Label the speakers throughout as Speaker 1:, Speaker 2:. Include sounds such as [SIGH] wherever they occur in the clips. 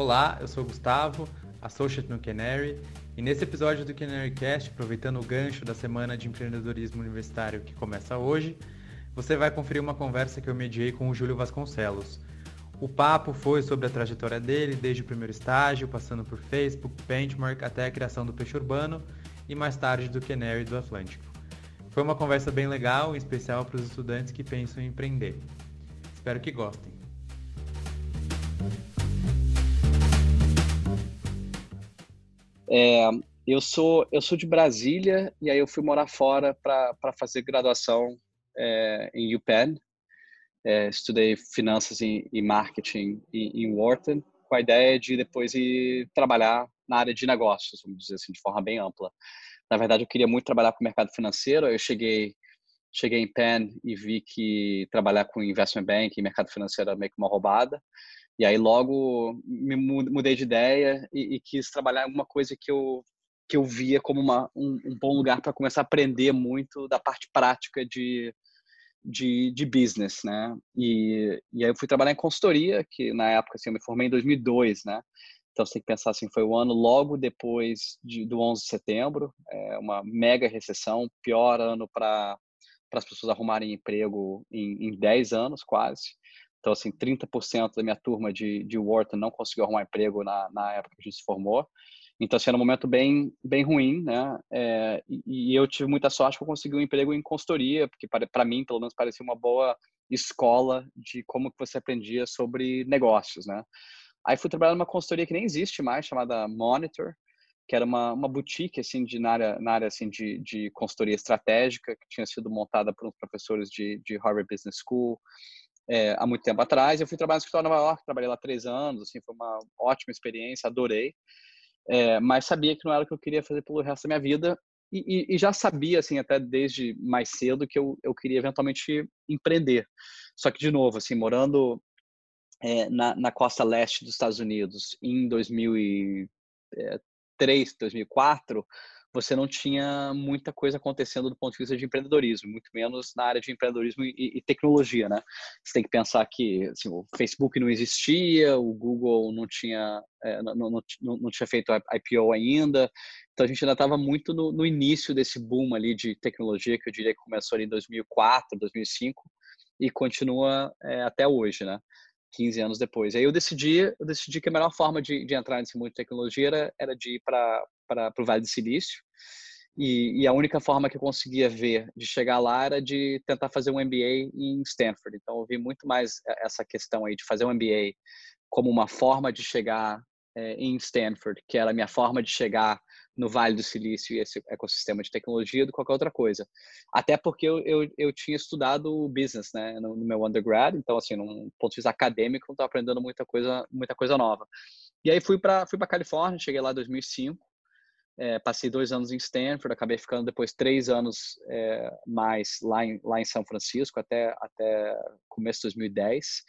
Speaker 1: Olá, eu sou o Gustavo, Associate no Canary, e nesse episódio do CanaryCast, aproveitando o gancho da Semana de Empreendedorismo Universitário que começa hoje, você vai conferir uma conversa que eu mediei com o Júlio Vasconcelos. O papo foi sobre a trajetória dele, desde o primeiro estágio, passando por Facebook, Benchmark, até a criação do Peixe Urbano e mais tarde do Canary do Atlântico. Foi uma conversa bem legal, especial para os estudantes que pensam em empreender. Espero que gostem.
Speaker 2: É, eu sou eu sou de Brasília e aí eu fui morar fora para fazer graduação é, em UPenn. É, estudei finanças e, e marketing em, em, Wharton com a ideia de depois ir trabalhar na área de negócios, vamos dizer assim, de forma bem ampla. Na verdade, eu queria muito trabalhar com o mercado financeiro. Eu cheguei cheguei em Penn e vi que trabalhar com investment bank e mercado financeiro era meio que uma roubada. E aí logo me mudei de ideia e, e quis trabalhar alguma coisa que eu que eu via como uma, um, um bom lugar para começar a aprender muito da parte prática de, de, de, business, né? E, e aí eu fui trabalhar em consultoria, que na época assim, eu me formei em 2002, né? Então você tem que pensar assim, foi o ano logo depois de, do 11 de setembro, é uma mega recessão, pior ano para as pessoas arrumarem emprego em, em 10 anos quase. Então, assim, 30% da minha turma de, de Wharton não conseguiu arrumar emprego na, na época que a gente se formou. Então, assim, era um momento bem, bem ruim, né? É, e, eu tive muita sorte que eu consegui um emprego em consultoria, porque para mim, pelo menos, parecia uma boa escola de como que você aprendia sobre negócios, né? Aí fui trabalhar numa consultoria que nem existe mais, chamada Monitor, que era uma, uma boutique assim de na área, na área assim de, de consultoria estratégica que tinha sido montada por uns professores de, de Harvard Business School é, há muito tempo atrás. Eu fui trabalhar no escritório em Nova York, trabalhei lá três anos, assim foi uma ótima experiência, adorei. É, mas sabia que não era o que eu queria fazer pelo resto da minha vida e, e, e, já sabia assim até desde mais cedo que eu, eu queria eventualmente empreender. Só que de novo assim morando é, na, na, costa leste dos Estados Unidos em 2003, 2004, você não tinha muita coisa acontecendo do ponto de vista de empreendedorismo, muito menos na área de empreendedorismo e, e tecnologia, né? Você tem que pensar que assim, o Facebook não existia, o Google não tinha, é, não, não, não, tinha feito IPO ainda, então a gente ainda estava muito no, no, início desse boom ali de tecnologia que eu diria que começou ali em 2004, 2005 e continua é, até hoje, né? 15 anos depois. Aí eu decidi, eu decidi que a melhor forma de, de entrar nesse mundo de tecnologia era, era de ir para o Vale do Silício. E, e, a única forma que eu conseguia ver de chegar lá era de tentar fazer um MBA em Stanford. Então eu vi muito mais essa questão aí de fazer um MBA como uma forma de chegar é, em Stanford, que era a minha forma de chegar no Vale do Silício e esse ecossistema de tecnologia do que qualquer outra coisa. Até porque eu, eu, eu tinha estudado business, né, no, no, meu undergrad, então assim, num ponto de vista acadêmico, eu estava aprendendo muita coisa, muita coisa nova. E aí fui para fui para Califórnia, cheguei lá em 2005, é, passei dois anos em Stanford, acabei ficando depois três anos é, mais lá em, lá em São Francisco até até começo de 2010.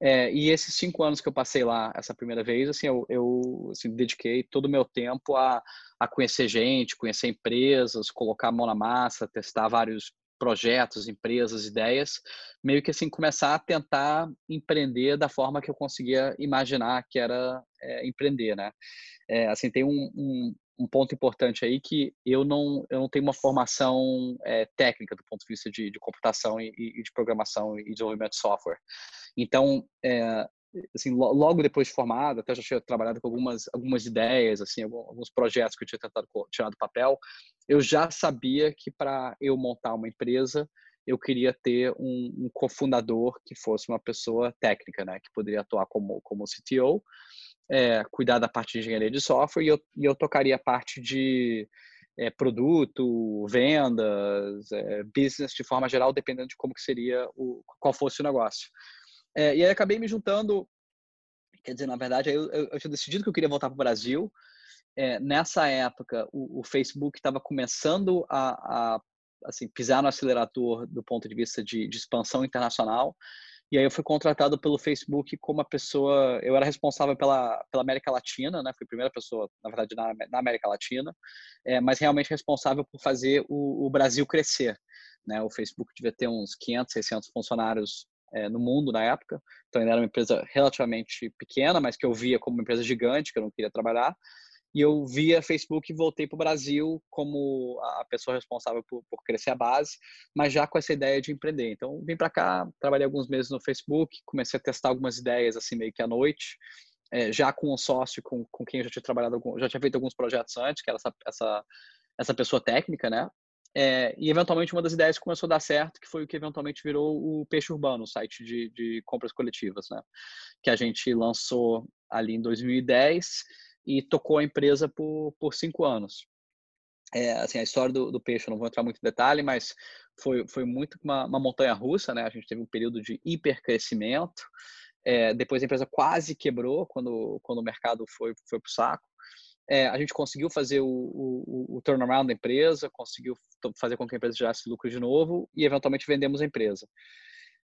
Speaker 2: É, e esses cinco anos que eu passei lá essa primeira vez, assim, eu, eu assim, dediquei todo o meu tempo a, a conhecer gente, conhecer empresas, colocar a mão na massa, testar vários projetos, empresas, ideias, meio que assim começar a tentar empreender da forma que eu conseguia imaginar que era é, empreender, né? É, assim tem um, um, um, ponto importante aí que eu não eu não tenho uma formação é, técnica do ponto de vista de, de computação e, e, de programação e desenvolvimento de software. Então é, assim, logo depois de formado, até já tinha trabalhado com algumas, algumas ideias, assim, alguns projetos que eu tinha tentado tirar do papel, eu já sabia que para eu montar uma empresa, eu queria ter um, um, cofundador que fosse uma pessoa técnica, né, que poderia atuar como, como CTO, é, cuidar da parte de engenharia de software e eu, e eu tocaria a parte de é, produto, vendas, é, business de forma geral, dependendo de como que seria o qual fosse o negócio. É, e aí acabei me juntando, quer dizer, na verdade, eu, eu, eu tinha decidido que eu queria voltar para o Brasil. É, nessa época, o, o Facebook estava começando a, a assim, pisar no acelerador do ponto de vista de, de, expansão internacional. E aí eu fui contratado pelo Facebook como uma pessoa, eu era responsável pela, pela América Latina, né? Fui a primeira pessoa, na verdade, na, na América Latina, é, mas realmente responsável por fazer o, o Brasil crescer. Né? O Facebook devia ter uns 500, 600 funcionários é, no mundo na época. Então, ainda era uma empresa relativamente pequena, mas que eu via como uma empresa gigante, que eu não queria trabalhar. E eu via Facebook e voltei para o Brasil como a pessoa responsável por, por, crescer a base, mas já com essa ideia de empreender. Então, vim para cá, trabalhei alguns meses no Facebook, comecei a testar algumas ideias assim meio que à noite, é, já com um sócio com, com quem eu já tinha trabalhado, já tinha feito alguns projetos antes, que era essa, essa, essa pessoa técnica, né? É, e eventualmente uma das ideias começou a dar certo, que foi o que eventualmente virou o Peixe Urbano, o site de, de compras coletivas, né? Que a gente lançou ali em 2010 e tocou a empresa por, por cinco anos. É, assim, a história do, do, peixe, eu não vou entrar muito em detalhe, mas foi, foi muito uma, uma montanha russa, né? A gente teve um período de hipercrescimento, é, depois a empresa quase quebrou quando, quando o mercado foi, foi para o saco. É, a gente conseguiu fazer o, o, o, turnaround da empresa, conseguiu fazer com que a empresa gerasse lucro de novo e eventualmente vendemos a empresa.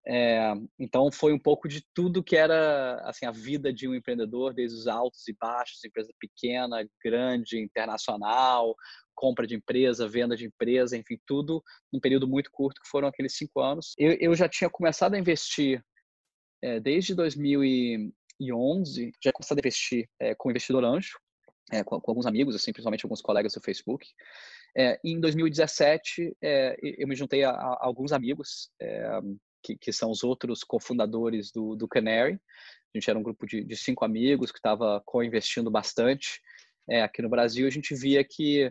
Speaker 2: É, então foi um pouco de tudo que era assim a vida de um empreendedor, desde os altos e baixos, empresa pequena, grande, internacional, compra de empresa, venda de empresa, enfim, tudo num período muito curto que foram aqueles cinco anos. Eu, eu já tinha começado a investir é, desde 2011, já começado a investir é, como investidor anjo, é, com, com, alguns amigos, assim, principalmente alguns colegas do Facebook. É, em 2017, é, eu me juntei a, a alguns amigos que, que são os outros cofundadores do, do Canary. A gente era um grupo de, de cinco amigos que estava co-investindo bastante é, aqui no Brasil. A gente via que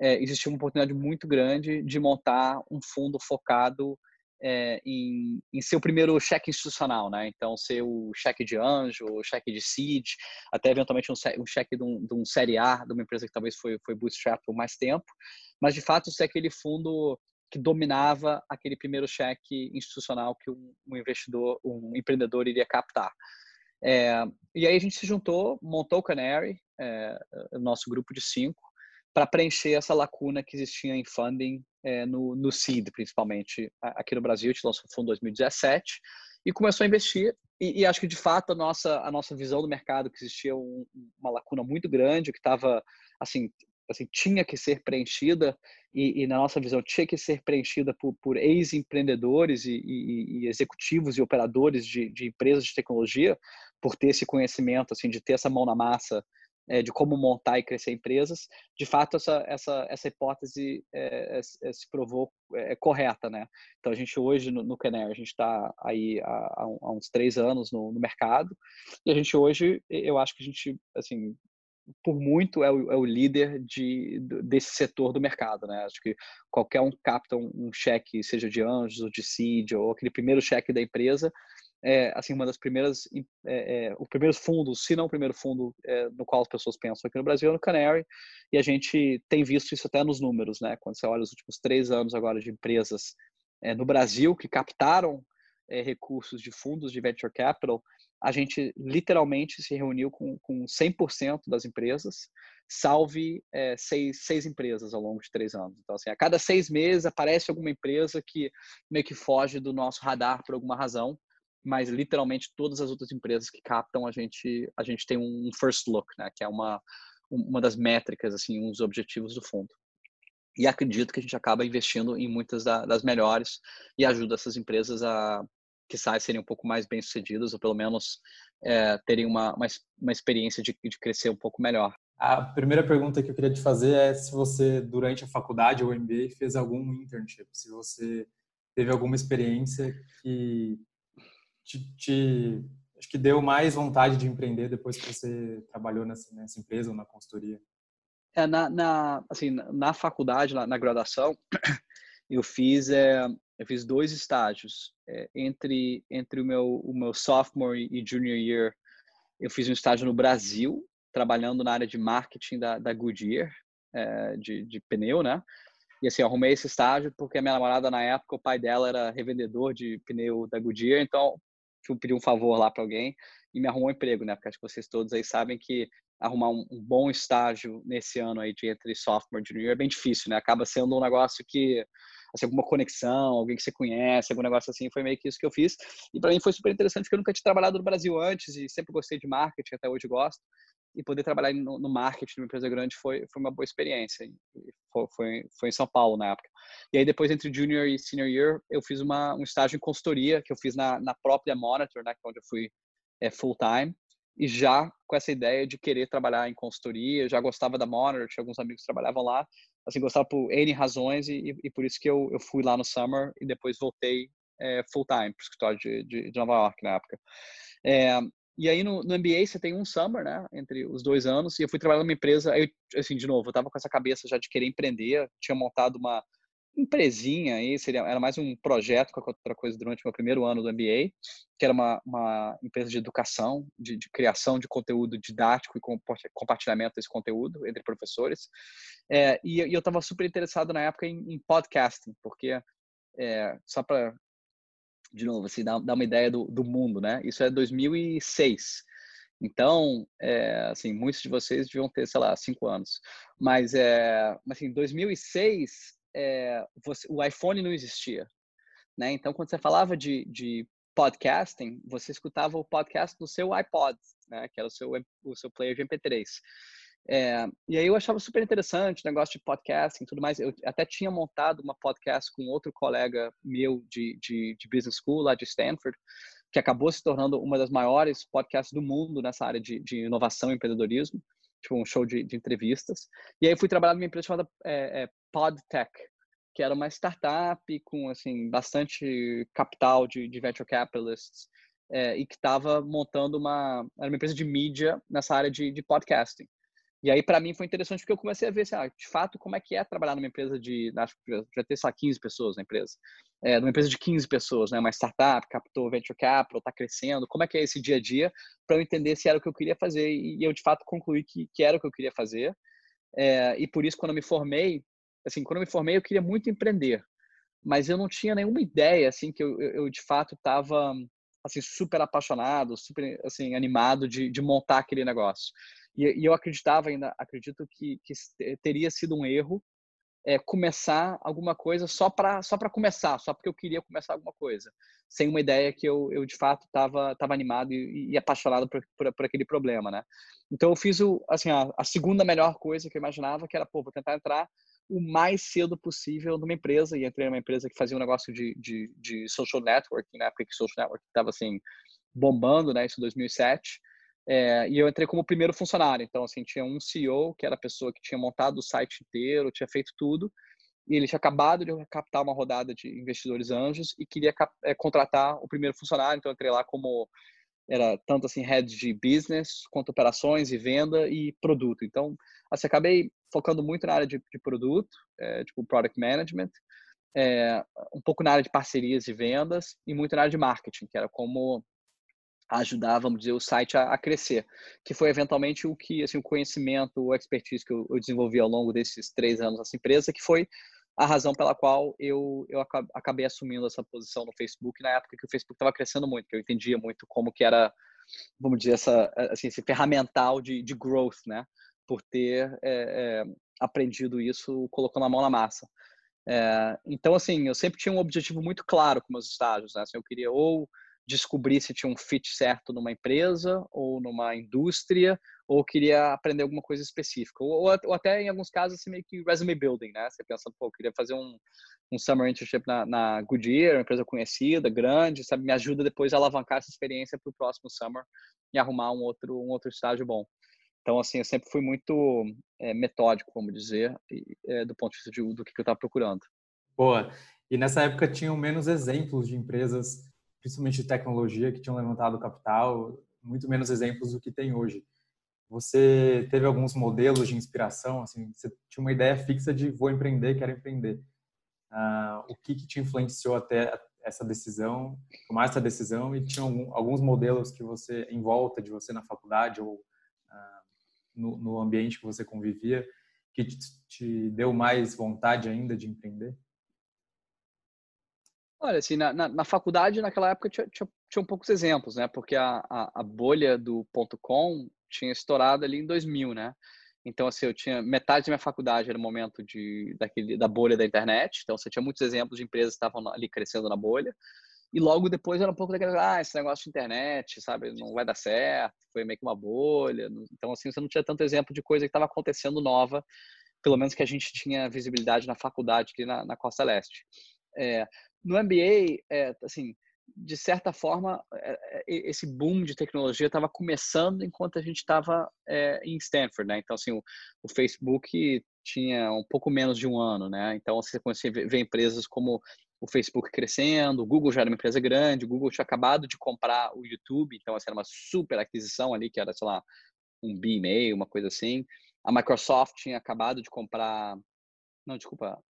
Speaker 2: é, existia uma oportunidade muito grande de montar um fundo focado é, em, em ser o primeiro cheque institucional, né? Então, ser o cheque de anjo, o cheque de seed, até eventualmente um, um cheque de um, de um série A, de uma empresa que talvez foi, foi bootstrap por mais tempo, mas de fato ser aquele fundo que dominava aquele primeiro cheque institucional que um, investidor, um empreendedor iria captar. É, e aí a gente se juntou, montou o Canary, é, o nosso grupo de cinco, para preencher essa lacuna que existia em funding é, no, no seed, principalmente aqui no Brasil. A gente lançou o fundo em 2017 e começou a investir. E, e, acho que de fato a nossa a nossa visão do mercado que existia um, uma lacuna muito grande que estava assim assim, tinha que ser preenchida e, e, na nossa visão tinha que ser preenchida por, por ex-empreendedores e, e, e, executivos e operadores de, de, empresas de tecnologia por ter esse conhecimento, assim, de ter essa mão na massa é, de como montar e crescer empresas. De fato, essa, essa, essa hipótese é, é, se provou é, correta, né? Então, a gente hoje no, no Canary, a gente está aí há, há, uns três anos no, no mercado e a gente hoje, eu acho que a gente, assim, por muito é o, é o líder de, desse setor do mercado, né? Acho que qualquer um capta um, um cheque, seja de anjos ou de seed ou aquele primeiro cheque da empresa, é assim uma das primeiras, é, é, o primeiro fundo, se não o primeiro fundo é, no qual as pessoas pensam aqui no Brasil é no Canary e a gente tem visto isso até nos números, né? Quando você olha os últimos três anos agora de empresas é, no Brasil que captaram é, recursos de fundos de venture capital, a gente literalmente se reuniu com, com 100% das empresas, salve é, seis, seis empresas ao longo de três anos. Então, assim, a cada seis meses aparece alguma empresa que meio que foge do nosso radar por alguma razão, mas literalmente todas as outras empresas que captam a gente a gente tem um first look, né, que é uma uma das métricas assim, um dos objetivos do fundo. E acredito que a gente acaba investindo em muitas das melhores e ajuda essas empresas a que sai serem um pouco mais bem sucedidas ou pelo menos é, terem uma, uma, uma experiência de, de crescer um pouco melhor.
Speaker 1: A primeira pergunta que eu queria te fazer é se você, durante a faculdade ou MBA, fez algum internship, se você teve alguma experiência que te, te acho que deu mais vontade de empreender depois que você trabalhou nessa, nessa empresa ou na consultoria.
Speaker 2: É, na, na, assim, na faculdade, na, na graduação, [CLEARS THROAT] eu fiz é, eu fiz dois estágios é, entre entre o meu o meu sophomore e junior year eu fiz um estágio no Brasil trabalhando na área de marketing da, da Goodyear é, de, de pneu né? E assim arrumei esse estágio porque a minha namorada na época o pai dela era revendedor de pneu da Goodyear então eu pedi um favor lá para alguém e me arrumou um emprego né? Porque acho que vocês todos aí sabem que arrumar um, um bom estágio nesse ano aí de entre sophomore e junior é bem difícil né acaba sendo um negócio que assim, alguma conexão, alguém que você conhece, algum negócio assim, foi meio que isso que eu fiz. E para mim foi super interessante porque eu nunca tinha trabalhado no Brasil antes e sempre gostei de marketing, até hoje gosto. E poder trabalhar no, no marketing de uma empresa grande foi, foi uma boa experiência. Foi, foi, foi, em São Paulo na época. E aí depois entre junior e senior year eu fiz uma, um estágio em consultoria que eu fiz na, na própria Monitor, né, é onde eu fui é, full time e já com essa ideia de querer trabalhar em consultoria, eu já gostava da Monitor, tinha alguns amigos que trabalhavam lá, assim, gostava por N razões e, e por isso que eu, eu fui lá no Summer e depois voltei é, full time para o escritório de, de, de, Nova York na época. É, e aí no, no, MBA você tem um summer, né, entre os dois anos, e eu fui trabalhar numa empresa, aí, assim, de novo, eu tava com essa cabeça já de querer empreender, tinha montado uma empresinha aí, seria, era mais um projeto com outra coisa durante o meu primeiro ano do MBA, que era uma, uma empresa de educação, de, de criação de conteúdo didático e compartilhamento desse conteúdo entre professores. É, e, e, eu estava super interessado na época em, em podcasting, porque, é, só para de novo, assim, dá, dá uma ideia do, do mundo, né? Isso é 2006. Então, é, assim, muitos de vocês deviam ter, sei lá, cinco anos. Mas, é, assim, 2006, é, você, o iPhone não existia, né? Então, quando você falava de, de podcasting, você escutava o podcast no seu iPod, né? Que era o seu, o seu player de MP3. É, e aí eu achava super interessante o negócio de podcasting e tudo mais. Eu até tinha montado uma podcast com outro colega meu de, de, de business school lá de Stanford, que acabou se tornando uma das maiores podcasts do mundo nessa área de, de inovação e empreendedorismo, tipo um show de, de entrevistas. E aí fui trabalhar numa empresa chamada é, é, PodTech, que era uma startup com assim bastante capital de, de venture capitalists é, e que estava montando uma uma empresa de mídia nessa área de, de podcasting. E aí, para mim, foi interessante porque eu comecei a ver, assim, ah, de fato, como é que é trabalhar numa empresa de, acho que já ter, só 15 pessoas na empresa. É, numa empresa de 15 pessoas, né? Uma startup, captou venture capital, está crescendo. Como é que é esse dia a dia para eu entender se era o que eu queria fazer. E eu, de fato, concluí que, que era o que eu queria fazer. É, e por isso, quando eu me formei, assim, quando eu me formei, eu queria muito empreender. Mas eu não tinha nenhuma ideia, assim, que eu, eu, eu de fato estava assim super apaixonado, super assim animado de, de montar aquele negócio. E, e eu acreditava ainda, acredito que, que teria sido um erro é, começar alguma coisa só para só para começar, só porque eu queria começar alguma coisa, sem uma ideia que eu, eu de fato estava tava animado e, e apaixonado por, por, por, aquele problema, né? Então eu fiz o, assim, a, a, segunda melhor coisa que eu imaginava, que era, pô, vou tentar entrar o mais cedo possível numa empresa, e entrei numa empresa que fazia um negócio de, de, de social networking, na né? época que social networking estava, assim, bombando, né, isso em 2007, é, e eu entrei como primeiro funcionário. Então, assim, tinha um CEO, que era a pessoa que tinha montado o site inteiro, tinha feito tudo. E ele tinha acabado de captar uma rodada de investidores anjos e queria é, contratar o primeiro funcionário. Então, eu entrei lá como era tanto assim head de business quanto operações e venda e produto. Então, assim, acabei focando muito na área de, de produto, é, tipo product management, é, um pouco na área de parcerias e vendas e muito na área de marketing, que era como ajudar, vamos dizer, o site a, a, crescer, que foi eventualmente o que, assim, o conhecimento, o expertise que eu, eu, desenvolvi ao longo desses três anos nessa empresa, que foi a razão pela qual eu, eu acabei assumindo essa posição no Facebook na época que o Facebook estava crescendo muito, que eu entendia muito como que era, vamos dizer, essa, assim, esse ferramental de, de growth, né? Por ter é, é, aprendido isso colocando a mão na massa. É, então, assim, eu sempre tinha um objetivo muito claro com meus estágios, né? Assim, eu queria ou descobrir se tinha um fit certo numa empresa ou numa indústria ou queria aprender alguma coisa específica. Ou, ou, até, em alguns casos, assim, meio que resume building, né? Você pensa, pô, queria fazer um, um summer internship na, na Goodyear, uma empresa conhecida, grande, sabe? Me ajuda depois a alavancar essa experiência para o próximo summer e arrumar um outro, um outro estágio bom. Então, assim, eu sempre fui muito é, metódico, vamos dizer, é, do ponto de vista de, do que eu estava procurando.
Speaker 1: Boa. E nessa época tinham menos exemplos de empresas principalmente de tecnologia, que tinham levantado capital, muito menos exemplos do que tem hoje. Você teve alguns modelos de inspiração, assim, você tinha uma ideia fixa de vou empreender, quero empreender. Uh, o que, que te influenciou até essa decisão, tomar essa decisão e tinha algum, alguns modelos que você, em volta de você na faculdade ou uh, no, no, ambiente que você convivia, que te, te deu mais vontade ainda de empreender?
Speaker 2: Olha, assim, na, na, na faculdade, naquela época, tinha, tinha, tinha poucos exemplos, né? Porque a, a, a bolha do ponto .com tinha estourado ali em 2000, né? Então, assim, eu tinha metade da minha faculdade era o momento de, daquele, da bolha da internet. Então, você tinha muitos exemplos de empresas que estavam ali crescendo na bolha. E logo depois era um pouco daquele, ah, esse negócio de internet, sabe, não vai dar certo, foi meio que uma bolha. Então, assim, você não tinha tanto exemplo de coisa que estava acontecendo nova pelo menos que a gente tinha visibilidade na faculdade aqui na, na Costa Leste. É, no MBA, é, assim, de certa forma, é, é, esse boom de tecnologia estava começando enquanto a gente estava é, em Stanford, né? Então, assim, o, o, Facebook tinha um pouco menos de um ano, né? Então, você conseguia ver empresas como o Facebook crescendo, o Google já era uma empresa grande, o Google tinha acabado de comprar o YouTube, então, assim, era uma super aquisição ali, que era, sei lá, um bi e meio, uma coisa assim. A Microsoft tinha acabado de comprar, não, desculpa,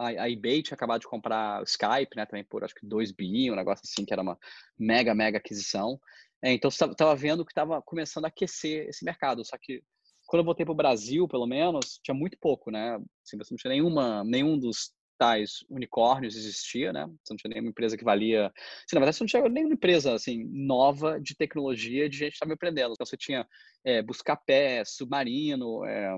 Speaker 2: a, a eBay tinha acabado de comprar o Skype, né, também por acho que 2 bi, um negócio assim, que era uma mega, mega aquisição. É, então, você estava vendo que estava começando a aquecer esse mercado, só que quando eu voltei para o Brasil, pelo menos, tinha muito pouco, né? Assim, você não tinha nenhuma, nenhum dos tais unicórnios existia, né? Você não tinha nenhuma empresa que valia. Assim, na verdade, você não tinha nenhuma empresa assim nova de tecnologia de gente que estava empreendendo. Então, você tinha é, Buscapé, Submarino, é,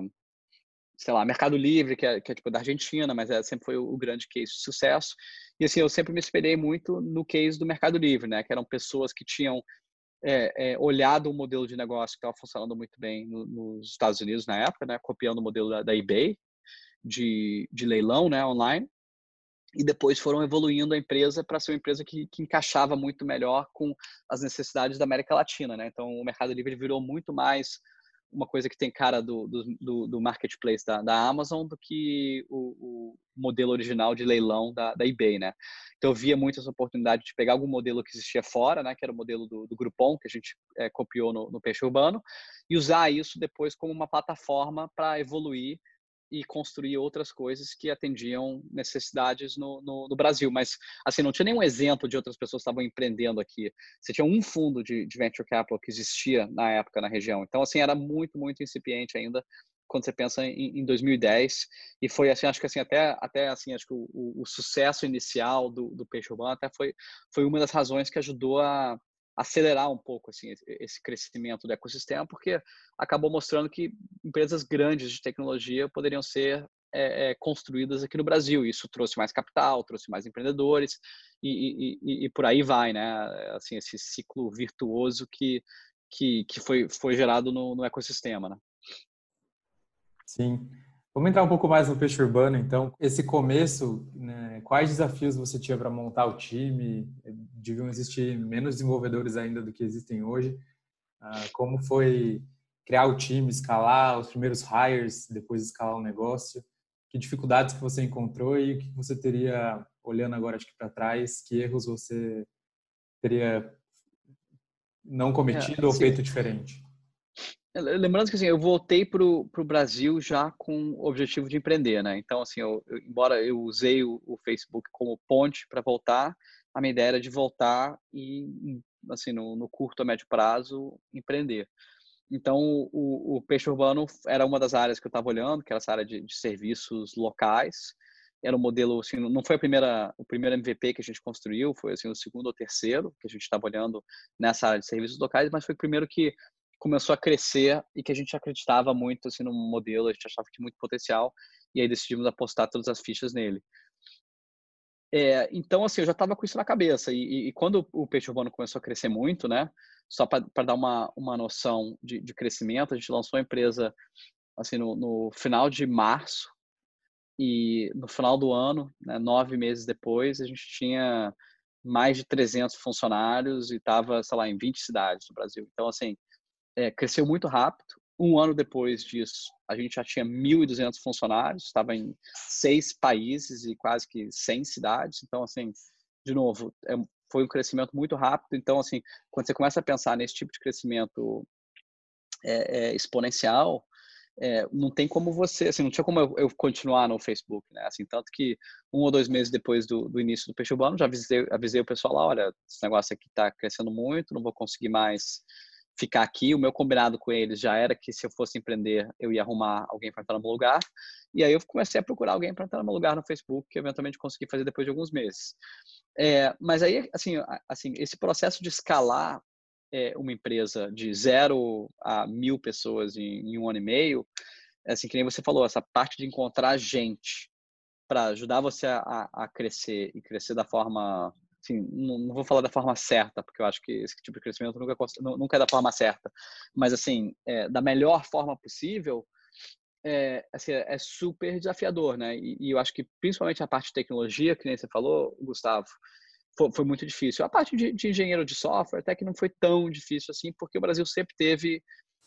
Speaker 2: sei lá, Mercado Livre, que é, que é tipo da Argentina, mas é, sempre foi o, o, grande case de sucesso. E assim, eu sempre me espelhei muito no case do Mercado Livre, né? Que eram pessoas que tinham é, é, olhado um modelo de negócio que estava funcionando muito bem no, nos Estados Unidos na época, né? Copiando o modelo da, da eBay de, de leilão, né? Online. E depois foram evoluindo a empresa para ser uma empresa que, que encaixava muito melhor com as necessidades da América Latina, né? Então, o Mercado Livre virou muito mais uma coisa que tem cara do, do, do marketplace da, da, Amazon do que o, o, modelo original de leilão da, da, eBay, né? Então eu via muito essa oportunidade de pegar algum modelo que existia fora, né? Que era o modelo do, do Groupon, que a gente é, copiou no, no Peixe Urbano, e usar isso depois como uma plataforma para evoluir e construir outras coisas que atendiam necessidades no, no, no, Brasil. Mas, assim, não tinha nenhum exemplo de outras pessoas que estavam empreendendo aqui. Você tinha um fundo de, de venture capital que existia na época na região. Então, assim, era muito, muito incipiente ainda quando você pensa em, em 2010 e foi assim acho que assim até até assim acho que o, o, o sucesso inicial do, do peixe urbano até foi foi uma das razões que ajudou a, acelerar um pouco assim esse crescimento do ecossistema, porque acabou mostrando que empresas grandes de tecnologia poderiam ser é, é, construídas aqui no Brasil. Isso trouxe mais capital, trouxe mais empreendedores e, e, e, por aí vai, né? Assim esse ciclo virtuoso que que, que foi foi gerado no, no ecossistema, né?
Speaker 1: Sim. Vamos entrar um pouco mais no peixe urbano, então. Esse começo, né, quais desafios você tinha para montar o time? Deviam existir menos desenvolvedores ainda do que existem hoje. Ah, como foi criar o time, escalar os primeiros hires, depois escalar o negócio? Que dificuldades que você encontrou e o que você teria, olhando agora acho que para trás, que erros você teria não cometido é, ou feito diferente?
Speaker 2: Lembrando que assim, eu voltei para o Brasil já com o objetivo de empreender, né? Então, assim, eu, eu, embora eu usei o, o Facebook como ponte para voltar, a minha ideia era de voltar e, assim, no, no curto a médio prazo, empreender. Então, o, o, peixe urbano era uma das áreas que eu estava olhando, que era essa área de, de, serviços locais. Era um modelo, assim, não foi a primeira, o primeiro MVP que a gente construiu, foi assim o segundo ou terceiro que a gente estava olhando nessa área de serviços locais, mas foi o primeiro que começou a crescer e que a gente acreditava muito assim, no modelo, a gente achava que tinha muito potencial e aí decidimos apostar todas as fichas nele. É, então, assim, eu já estava com isso na cabeça. E, e, quando o peixe urbano começou a crescer muito, né? Só para dar uma, uma noção de, de, crescimento, a gente lançou a empresa assim no, no, final de março e no final do ano, né, nove meses depois, a gente tinha mais de 300 funcionários e estava, sei lá, em 20 cidades do Brasil. Então, assim, é, cresceu muito rápido. Um ano depois disso, a gente já tinha 1.200 funcionários, estava em seis países e quase que 100 cidades. Então, assim, de novo, é, foi um crescimento muito rápido. Então, assim, quando você começa a pensar nesse tipo de crescimento é, é, exponencial, é, não tem como você, assim, não tinha como eu, eu, continuar no Facebook, né? Assim, tanto que um ou dois meses depois do, do início do Peixe Urbano, já avisei, avisei o pessoal lá, olha, esse negócio aqui está crescendo muito, não vou conseguir mais ficar aqui. O meu combinado com eles já era que se eu fosse empreender, eu ia arrumar alguém para entrar no meu lugar. E aí eu comecei a procurar alguém para entrar no meu lugar no Facebook, que eventualmente consegui fazer depois de alguns meses. É, mas aí, assim, assim, esse processo de escalar é, uma empresa de zero a mil pessoas em, em um ano e meio, é assim, que nem você falou, essa parte de encontrar gente para ajudar você a, a crescer e crescer da forma assim, não, não, vou falar da forma certa, porque eu acho que esse tipo de crescimento nunca, nunca é da forma certa, mas assim, é, da melhor forma possível, é, assim, é, é super desafiador, né? E, e, eu acho que principalmente a parte de tecnologia, que nem você falou, Gustavo, foi, foi muito difícil. A parte de, de, engenheiro de software até que não foi tão difícil assim, porque o Brasil sempre teve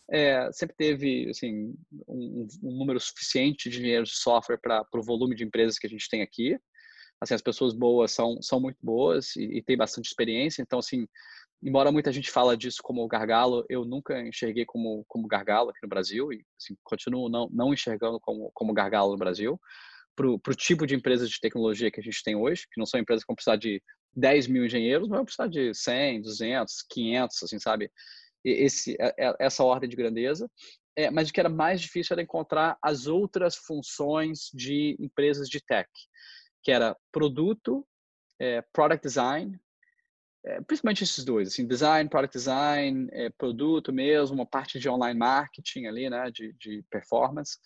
Speaker 2: é, sempre teve assim um, um, número suficiente de engenheiros de software para o volume de empresas que a gente tem aqui. Assim, as pessoas boas são, são muito boas e, e têm bastante experiência. Então, assim, embora muita gente fala disso como gargalo, eu nunca enxerguei como, como gargalo aqui no Brasil e assim, continuo não, não enxergando como, como gargalo no Brasil para o tipo de empresas de tecnologia que a gente tem hoje, que não são empresas que vão precisar de 10 mil engenheiros, mas vão precisar de 100, 200, 500, assim, sabe? Esse, é, é, essa ordem de grandeza. É, mas o que era mais difícil era encontrar as outras funções de empresas de tech, que era produto, é, product design, é, principalmente esses dois, assim, design, product design, é, produto mesmo, uma parte de online marketing ali, né, de, de performance,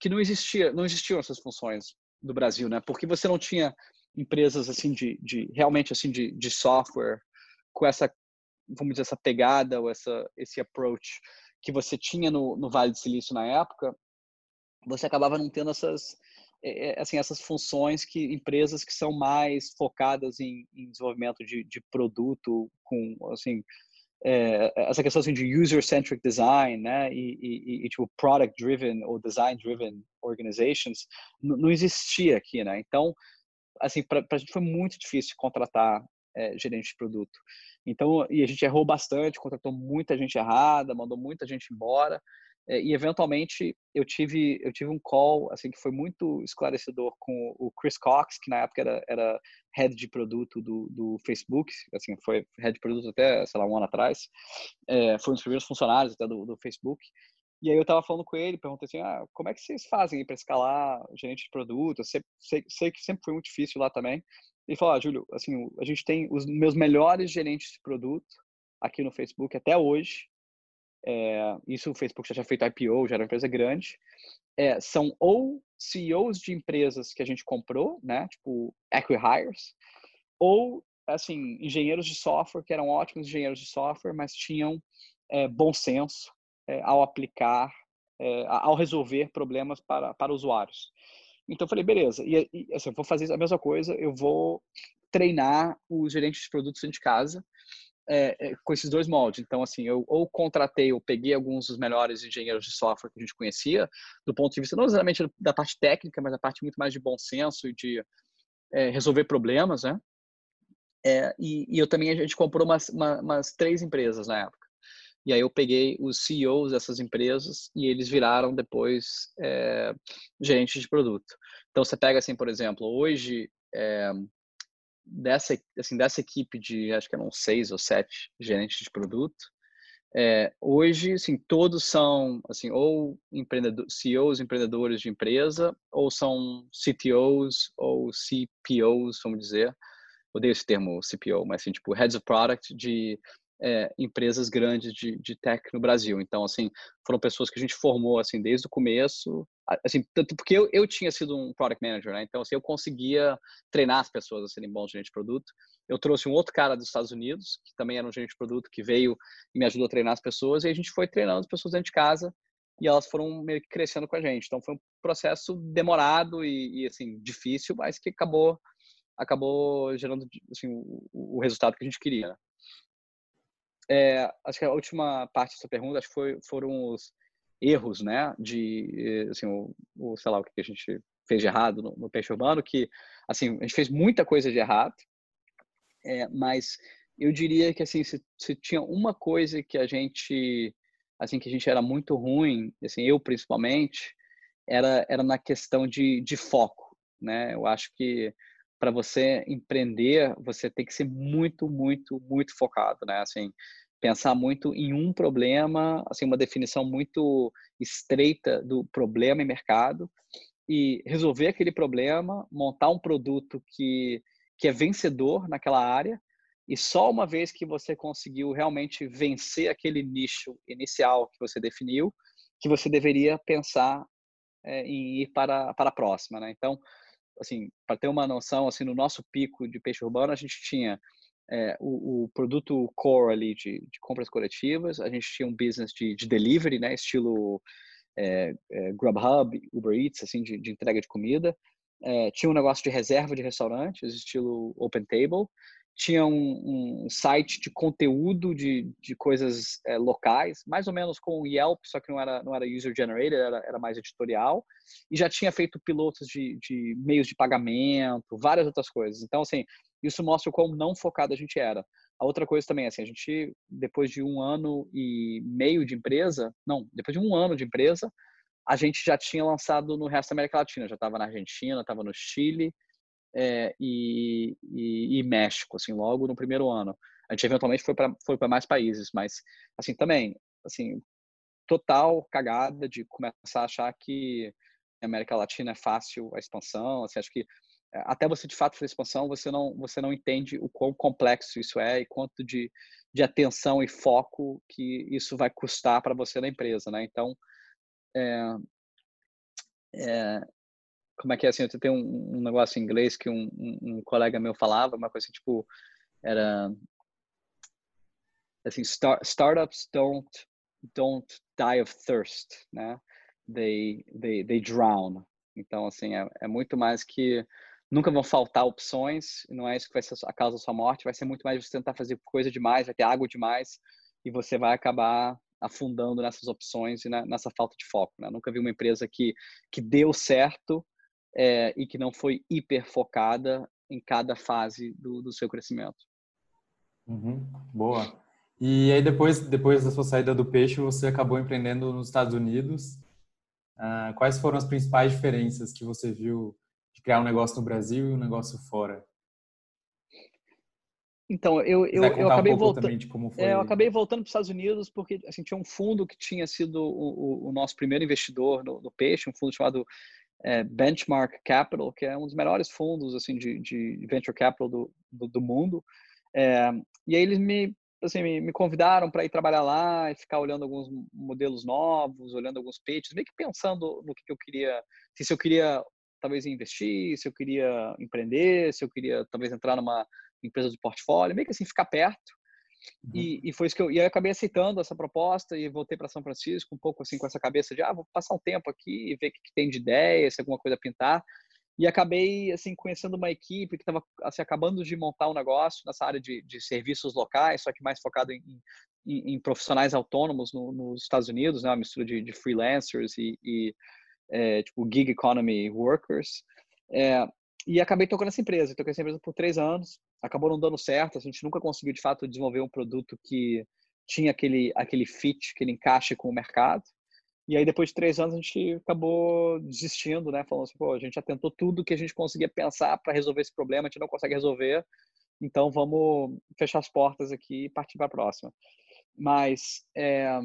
Speaker 2: que não existia, não existiam essas funções do Brasil, né, porque você não tinha empresas assim de, de realmente assim de, de software com essa, vamos dizer, essa pegada ou essa esse approach que você tinha no, no Vale do Silício na época, você acabava não tendo essas é, é, assim essas funções que empresas que são mais focadas em, em desenvolvimento de, de, produto com assim é, essa questão assim, de user centric design né e, e, e tipo product driven ou design driven organizations não existia aqui né. Então assim para a gente foi muito difícil contratar é, gerente de produto. Então e a gente errou bastante contratou muita gente errada mandou muita gente embora. é, e eventualmente eu tive eu tive um call assim que foi muito esclarecedor com o Chris Cox que na época era, era head de produto do, do Facebook assim foi head de produto até sei lá um ano atrás. É, foi um dos primeiros funcionários até do, do Facebook. E aí eu estava falando com ele perguntei assim ah, como é que vocês fazem para escalar gerente de produto? Sei, sei, sei, que sempre foi muito difícil lá também. Ele falou ah, Júlio assim a gente tem os meus melhores gerentes de produto aqui no Facebook até hoje é, isso o Facebook já tinha feito IPO, já era uma empresa grande, é, são ou CEOs de empresas que a gente comprou, né, tipo acquihires, ou assim engenheiros de software que eram ótimos engenheiros de software, mas tinham é, bom senso é, ao aplicar, é, ao resolver problemas para, para usuários. Então eu falei, beleza, e, e assim, eu vou fazer a mesma coisa, eu vou treinar os gerentes de produtos de casa é, é, com esses dois moldes. Então, assim, eu ou contratei, ou peguei alguns dos melhores engenheiros de software que a gente conhecia, do ponto de vista não necessariamente da parte técnica, mas da parte muito mais de bom senso e de é, resolver problemas, né? É, e, e, eu também, a gente comprou umas, uma, umas três empresas na época. E aí eu peguei os CEOs dessas empresas e eles viraram depois é, gerentes de produto. Então, você pega, assim, por exemplo, hoje é, dessa, assim, dessa equipe de, acho que eram seis ou sete gerentes de produto, é, hoje, assim, todos são, assim, ou empreendedor, CEOs, empreendedores de empresa, ou são CTOs ou CPOs, vamos dizer. Odeio esse termo CPO, mas assim, tipo, Heads of Product de é, empresas grandes de, de tech no Brasil. Então, assim, foram pessoas que a gente formou, assim, desde o começo, assim, tanto porque eu, eu tinha sido um product manager, né? Então, assim, eu conseguia treinar as pessoas a serem bons gerentes de produto. Eu trouxe um outro cara dos Estados Unidos, que também era um gerente de produto, que veio e me ajudou a treinar as pessoas, e a gente foi treinando as pessoas dentro de casa, e elas foram meio que crescendo com a gente. Então, foi um processo demorado e, e assim, difícil, mas que acabou acabou gerando assim, o, o resultado que a gente queria. Né? É, acho que a última parte da sua pergunta acho que foi, foram os erros, né? De, assim, o, o, sei lá, o que a gente fez de errado no, no peixe urbano, que, assim, a gente fez muita coisa de errado, é, mas eu diria que, assim, se, se, tinha uma coisa que a gente, assim, que a gente era muito ruim, assim, eu principalmente, era, era na questão de, de foco, né? Eu acho que para você empreender, você tem que ser muito, muito, muito focado, né? Assim, pensar muito em um problema, assim, uma definição muito estreita do problema e mercado e resolver aquele problema, montar um produto que, que é vencedor naquela área e só uma vez que você conseguiu realmente vencer aquele nicho inicial que você definiu, que você deveria pensar é, em ir para, para a próxima, né? Então, assim, para ter uma noção, assim, no nosso pico de peixe urbano, a gente tinha é, o, o, produto core ali de, de, compras coletivas, a gente tinha um business de, de delivery, né, estilo é, é, Grubhub, Uber Eats, assim, de, de entrega de comida. É, tinha um negócio de reserva de restaurantes, estilo Open Table. Tinha um, um site de conteúdo de, de coisas é, locais, mais ou menos com o Yelp, só que não era, não era user-generated, era, era mais editorial. E já tinha feito pilotos de, de meios de pagamento, várias outras coisas. Então, assim, isso mostra o quão não focado a gente era. A outra coisa também, assim, a gente, depois de um ano e meio de empresa, não, depois de um ano de empresa, a gente já tinha lançado no resto da América Latina, já estava na Argentina, estava no Chile é, e, e, e, México, assim, logo no primeiro ano. A gente eventualmente foi para foi mais países, mas, assim, também, assim, total cagada de começar a achar que América Latina é fácil a expansão, assim, acho que até você de fato fazer expansão, você não, você não entende o quão complexo isso é e quanto de, de atenção e foco que isso vai custar para você na empresa, né? Então, é, é, como é que é assim? Eu tenho um, um negócio em inglês que um, um, um, colega meu falava, uma coisa assim, tipo, era assim, start, startups don't don't die of thirst, né? They they they drown. Então, assim, é, é muito mais que nunca vão faltar opções, não é isso que vai ser a causa da sua morte, vai ser muito mais você tentar fazer coisa demais, vai ter água demais e você vai acabar afundando nessas opções e nessa falta de foco. Né? Nunca vi uma empresa que, que deu certo é, e que não foi hiper focada em cada fase do, do seu crescimento.
Speaker 1: Uhum, boa. E aí depois, depois da sua saída do peixe, você acabou empreendendo nos Estados Unidos. Uh, quais foram as principais diferenças que você viu de criar um negócio no Brasil e um negócio fora?
Speaker 2: Então, eu, eu, eu acabei um voltando. É, eu acabei voltando para os Estados Unidos porque assim, tinha um fundo que tinha sido o, o, o nosso primeiro investidor no, no, Peixe, um fundo chamado é, Benchmark Capital, que é um dos melhores fundos assim de, de venture capital do, do, do mundo. É, e aí eles me, assim, me, me convidaram para ir trabalhar lá e ficar olhando alguns modelos novos, olhando alguns pitches, meio que pensando no que, que eu queria, se eu queria talvez investir, se eu queria empreender, se eu queria talvez entrar numa empresa de portfólio, meio que assim, ficar perto. Uhum. E, e, foi isso que eu, e eu acabei aceitando essa proposta e voltei para São Francisco um pouco assim com essa cabeça de, ah, vou passar um tempo aqui e ver o que, que tem de ideia, se alguma coisa pintar. E acabei assim conhecendo uma equipe que estava assim, acabando de montar um negócio nessa área de, de serviços locais, só que mais focado em, em, em profissionais autônomos no, nos Estados Unidos, né, uma mistura de, de freelancers e, e é, tipo gig economy workers. É, e acabei tocando essa empresa. Toquei essa empresa por três anos. Acabou não dando certo. A gente nunca conseguiu, de fato, desenvolver um produto que tinha aquele, aquele fit, aquele encaixe com o mercado. E aí, depois de três anos, a gente acabou desistindo, né? Falando assim, pô, a gente já tentou tudo que a gente conseguia pensar para resolver esse problema, a gente não consegue resolver. Então, vamos fechar as portas aqui e partir para a próxima. Mas, é,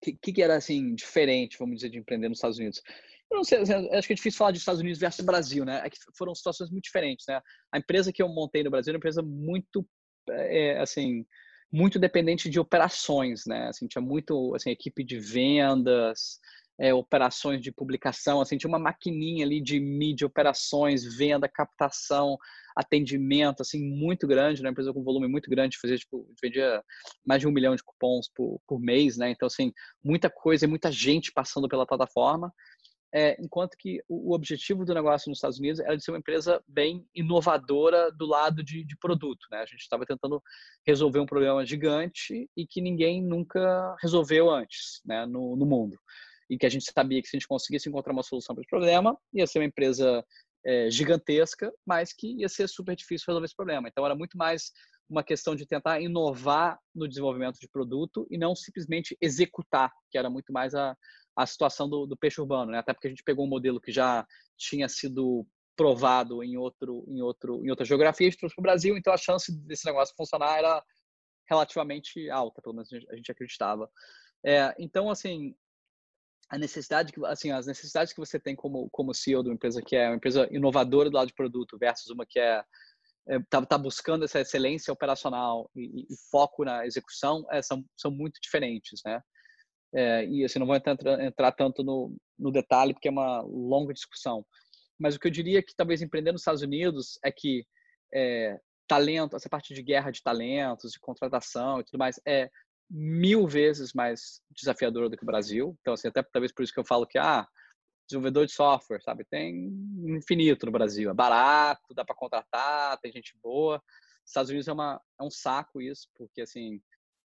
Speaker 2: que, que era assim diferente, vamos dizer, de empreender nos Estados Unidos? Eu não sei, acho que é difícil falar de Estados Unidos versus Brasil, né? É que foram situações muito diferentes, né? A empresa que eu montei no Brasil é uma empresa muito, é, assim, muito dependente de operações, né? Assim, tinha muito, assim, equipe de vendas, é, operações de publicação, assim, tinha uma maquininha ali de mídia, operações, venda, captação, atendimento, assim, muito grande, né? Uma empresa com volume muito grande, fazia, tipo, vendia mais de um milhão de cupons por, por mês, né? Então, assim, muita coisa e muita gente passando pela plataforma. É, enquanto que o, o, objetivo do negócio nos Estados Unidos era de ser uma empresa bem inovadora do lado de, de produto, né? A gente estava tentando resolver um problema gigante e que ninguém nunca resolveu antes, né? No, no mundo e que a gente sabia que se a gente conseguisse encontrar uma solução para esse problema, ia ser uma empresa é, gigantesca, mas que ia ser super difícil resolver esse problema. Então, era muito mais uma questão de tentar inovar no desenvolvimento de produto e não simplesmente executar, que era muito mais a, a situação do, do peixe urbano, né? Até porque a gente pegou um modelo que já tinha sido provado em outro, em outro, em outra geografia, trouxe para o Brasil, então a chance desse negócio funcionar era relativamente alta, pelo menos a gente acreditava. É, então, assim, a necessidade que assim as necessidades que você tem como como CEO de uma empresa que é uma empresa inovadora do lado de produto versus uma que é está é, tá buscando essa excelência operacional e, e foco na execução é, são, são muito diferentes, né? É, e assim não vou entrar, entrar tanto no, no detalhe porque é uma longa discussão, mas o que eu diria que talvez empreender nos Estados Unidos é que é, talento, essa parte de guerra de talentos, de contratação e tudo mais, é mil vezes mais desafiadora do que o Brasil. Então, assim, até talvez por isso que eu falo que, ah, desenvolvedor de software, sabe, tem infinito no Brasil. É barato, dá para contratar, tem gente boa. Estados Unidos é, uma, é um saco isso, porque, assim,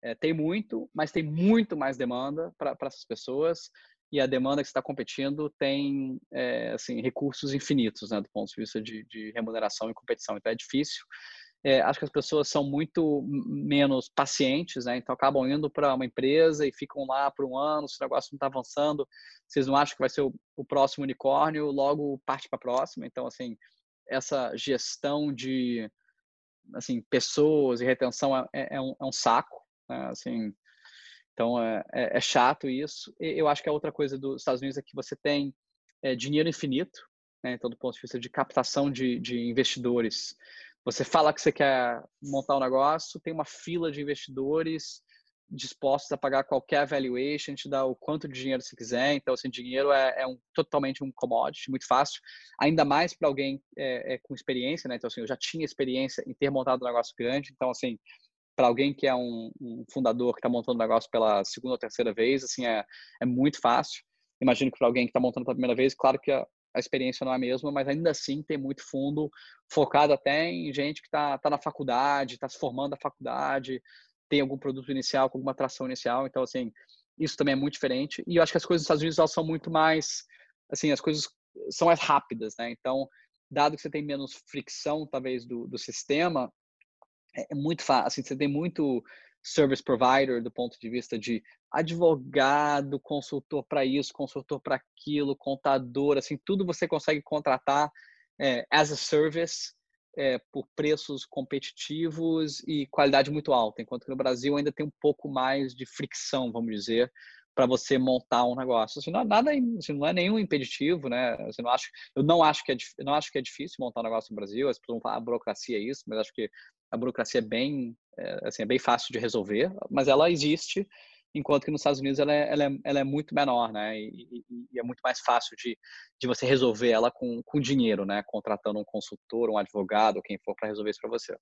Speaker 2: é, tem muito, mas tem muito mais demanda para essas pessoas e a demanda que está competindo tem é, assim recursos infinitos, né, do ponto de vista de, de remuneração e competição. Então é difícil. É, acho que as pessoas são muito menos pacientes, né? Então acabam indo para uma empresa e ficam lá por um ano. Se o negócio não está avançando, vocês não acham que vai ser o, o próximo unicórnio, logo parte para a próxima. Então assim essa gestão de assim pessoas e retenção é, é, é um, é um saco, né? assim então, é, é, é, chato isso. E eu acho que a outra coisa dos Estados Unidos é que você tem é, dinheiro infinito, né? então, do ponto de vista de captação de, de investidores. Você fala que você quer montar um negócio, tem uma fila de investidores dispostos a pagar qualquer valuation, te dá o quanto de dinheiro você quiser. Então, assim, dinheiro é, é um, totalmente um commodity, muito fácil. Ainda mais para alguém é, é, com experiência, né? Então, assim, eu já tinha experiência em ter montado um negócio grande. Então, assim, para alguém que é um, um fundador que está montando um negócio pela segunda ou terceira vez, assim, é, é muito fácil. Imagino que para alguém que está montando pela primeira vez, claro que a, experiência não é a mesma, mas ainda assim tem muito fundo focado até em gente que está tá na faculdade, está se formando na faculdade, tem algum produto inicial, com alguma atração inicial. Então, assim, isso também é muito diferente. E eu acho que as coisas nos Estados Unidos elas são muito mais, assim, as coisas são mais rápidas, né? Então, dado que você tem menos fricção, talvez, do, do sistema, é, é muito fácil. Assim, você tem muito service provider do ponto de vista de advogado, consultor para isso, consultor para aquilo, contador, assim, tudo você consegue contratar é, as a service é, por preços competitivos e qualidade muito alta, enquanto que no Brasil ainda tem um pouco mais de fricção, vamos dizer, para você montar um negócio. Assim, não, é nada, assim, não é nenhum impeditivo, né? Assim, não acho, eu não acho que é, não acho que é difícil montar um negócio no Brasil. As pessoas vão falar a burocracia é isso, mas acho que a burocracia é bem, é, assim, é bem fácil de resolver, mas ela existe, enquanto que nos Estados Unidos ela é, ela é, ela é muito menor, né? E, e, e, é muito mais fácil de, de você resolver ela com, com dinheiro, né? Contratando um consultor, um advogado, quem for para resolver isso para você.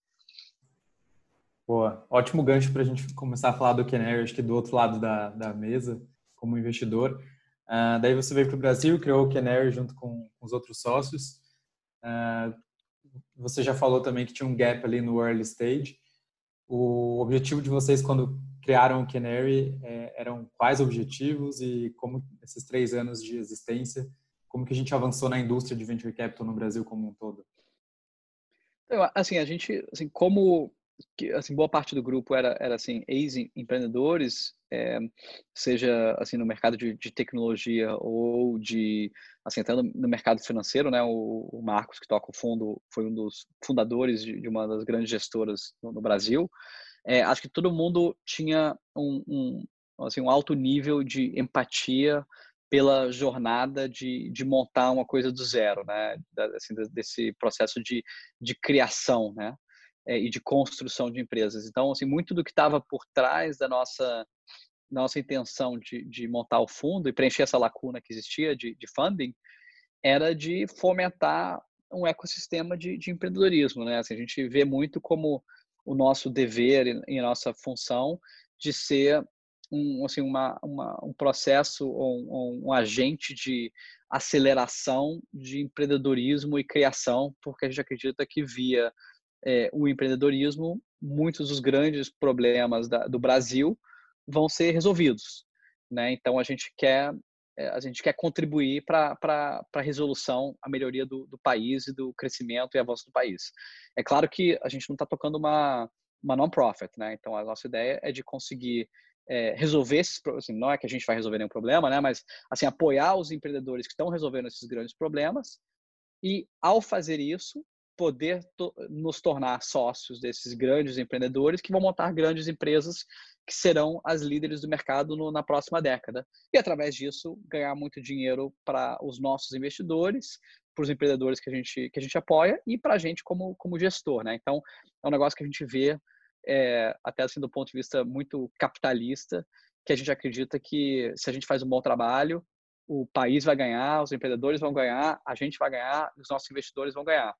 Speaker 1: Boa, ótimo gancho para a gente começar a falar do Canary, acho que do outro lado da, da mesa, como investidor. Uh, daí você veio para o Brasil, criou o Canary junto com, com os outros sócios. Uh, você já falou também que tinha um gap ali no early stage. O objetivo de vocês quando criaram o Canary é, eram quais objetivos e como esses três anos de existência, como que a gente avançou na indústria de venture capital no Brasil como um todo?
Speaker 2: Então, assim, a gente, assim, como assim boa parte do grupo era era assim ex-empreendedores é, seja assim no mercado de, de, tecnologia ou de assim até no, mercado financeiro né o, o, Marcos que toca o fundo foi um dos fundadores de, de uma das grandes gestoras no, no Brasil. É, acho que todo mundo tinha um, um, assim um alto nível de empatia pela jornada de, de montar uma coisa do zero né assim, desse processo de, de criação né é, e de construção de empresas. Então, assim, muito do que estava por trás da nossa nossa intenção de, de montar o fundo e preencher essa lacuna que existia de, de funding era de fomentar um ecossistema de, de empreendedorismo, né? Assim, a gente vê muito como o nosso dever e nossa função de ser um, assim, uma, uma, um processo, um, um, agente de aceleração de empreendedorismo e criação, porque a gente acredita que via é, o empreendedorismo, muitos dos grandes problemas da, do Brasil vão ser resolvidos. Né? Então, a gente quer é, a gente quer contribuir para a resolução, a melhoria do, do, país e do crescimento e avanço do país. É claro que a gente não está tocando uma, uma non-profit, né? Então, a nossa ideia é de conseguir é, resolver esses assim, não é que a gente vai resolver nenhum problema, né? Mas, assim, apoiar os empreendedores que estão resolvendo esses grandes problemas e, ao fazer isso, poder to nos tornar sócios desses grandes empreendedores que vão montar grandes empresas que serão as líderes do mercado no, na próxima década. E, através disso, ganhar muito dinheiro para os nossos investidores, para os empreendedores que a gente, que a gente apoia e para a gente como, como gestor. Né? Então, é um negócio que a gente vê, é, até assim, do ponto de vista muito capitalista, que a gente acredita que se a gente faz um bom trabalho, o país vai ganhar, os empreendedores vão ganhar, a gente vai ganhar, os nossos investidores vão ganhar.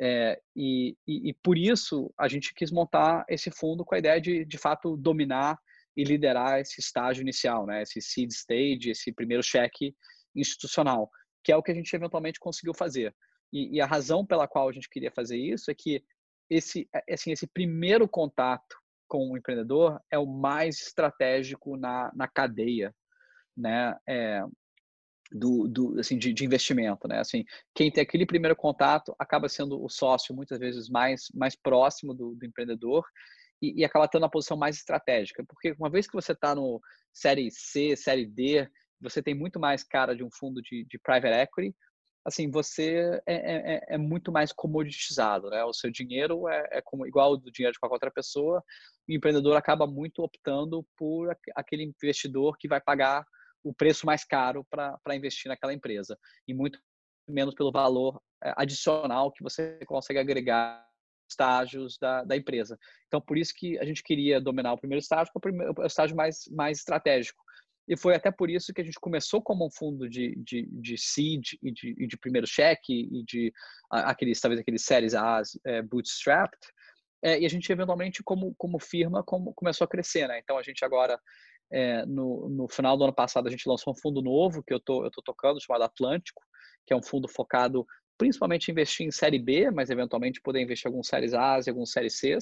Speaker 2: É, e, e, e, por isso a gente quis montar esse fundo com a ideia de, de fato, dominar e liderar esse estágio inicial, né? Esse seed stage, esse primeiro cheque institucional, que é o que a gente eventualmente conseguiu fazer. E, e a razão pela qual a gente queria fazer isso é que esse, assim, esse primeiro contato com o empreendedor é o mais estratégico na, na cadeia, né? É, do, do assim de, de, investimento, né? Assim, quem tem aquele primeiro contato acaba sendo o sócio muitas vezes mais mais próximo do, do empreendedor e, e, acaba tendo a posição mais estratégica, porque uma vez que você está no série C, série D, você tem muito mais cara de um fundo de, de private equity, assim, você é, é, é, é, muito mais comoditizado, né? O seu dinheiro é, é como, igual ao do dinheiro de qualquer outra pessoa, o empreendedor acaba muito optando por aquele investidor que vai pagar o preço mais caro para investir naquela empresa e muito menos pelo valor é, adicional que você consegue agregar estágios da, da empresa. Então, por isso que a gente queria dominar o primeiro estágio, o, primeiro, o estágio mais, mais estratégico. E foi até por isso que a gente começou como um fundo de, de, de seed e de, e de primeiro cheque e de aqueles, talvez aqueles séries A é, bootstrapped. É, e a gente eventualmente, como, como firma, como, começou a crescer, né? Então a gente agora é, no, no final do ano passado, a gente lançou um fundo novo que eu tô, tô tocando, chamado Atlântico, que é um fundo focado principalmente em investir em série B, mas eventualmente poder investir em alguns séries A e alguns séries C,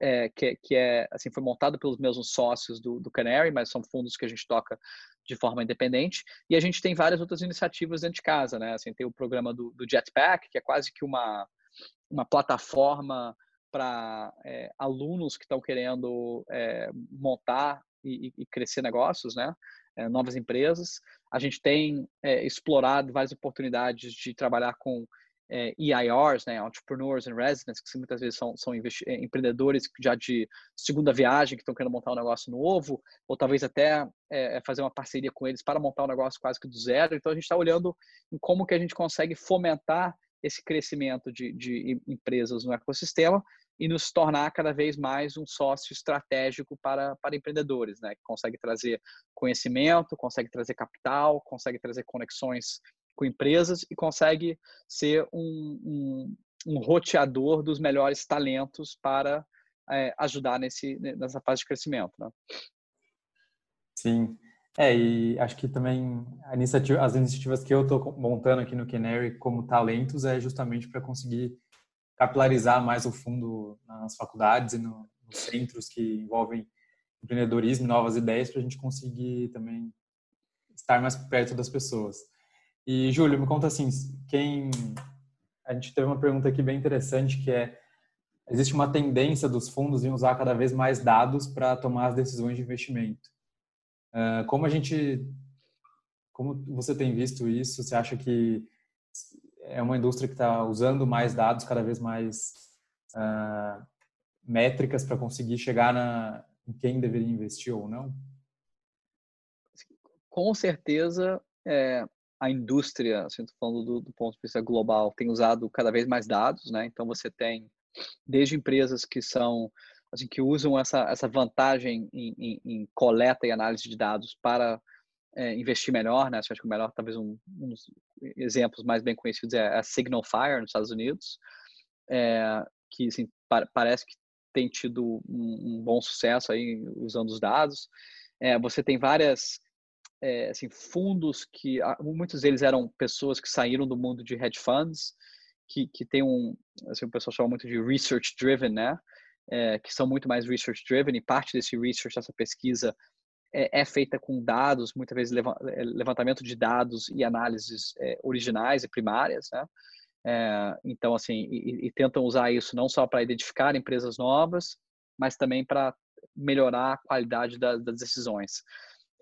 Speaker 2: é, que, que é assim foi montado pelos mesmos sócios do, do Canary, mas são fundos que a gente toca de forma independente. E a gente tem várias outras iniciativas dentro de casa, né? Assim, tem o programa do, do Jetpack, que é quase que uma, uma plataforma para é, alunos que estão querendo é, montar e, e, crescer negócios, né? É, novas empresas. A gente tem é, explorado várias oportunidades de trabalhar com é, EIRs, né, Entrepreneurs in Residence, que muitas vezes são, são é, empreendedores já de segunda viagem que estão querendo montar um negócio novo, ou talvez até é, fazer uma parceria com eles para montar um negócio quase que do zero. Então a gente está olhando em como que a gente consegue fomentar esse crescimento de, de empresas no ecossistema e nos tornar cada vez mais um sócio estratégico para, para empreendedores, né? Que consegue trazer conhecimento, consegue trazer capital, consegue trazer conexões com empresas e consegue ser um, um, um roteador dos melhores talentos para é, ajudar nesse, nessa fase de crescimento, né?
Speaker 1: Sim. É, e acho que também iniciativa, as iniciativas que eu estou montando aqui no Canary como talentos é justamente para conseguir capilarizar mais o fundo nas faculdades e no, nos centros que envolvem empreendedorismo novas ideias para a gente conseguir também estar mais perto das pessoas. E Júlio, me conta assim, quem a gente teve uma pergunta aqui bem interessante que é existe uma tendência dos fundos em usar cada vez mais dados para tomar as decisões de investimento. Uh, como a gente, como você tem visto isso? Você acha que é uma indústria que está usando mais dados, cada vez mais uh, métricas para conseguir chegar na, em quem deveria investir ou não?
Speaker 2: Com certeza, é, a indústria, assim, falando do, do, ponto de vista global, tem usado cada vez mais dados, né? Então você tem desde empresas que são assim que usam essa essa vantagem em, em, em coleta e análise de dados para é, investir melhor, né? Acho que o melhor, talvez um, um, dos exemplos mais bem conhecidos é a Signal Fire nos Estados Unidos, é, que assim, pa parece que tem tido um, um, bom sucesso aí usando os dados. É, você tem várias é, assim, fundos que muitos deles eram pessoas que saíram do mundo de hedge funds, que, que tem um, assim, o pessoal chama muito de research driven, né? É, que são muito mais research driven e parte desse research, dessa pesquisa é, é feita com dados, muitas vezes é, levantamento de dados e análises é, originais e primárias, né? É, então, assim, e, e, tentam usar isso não só para identificar empresas novas, mas também para melhorar a qualidade da, das decisões.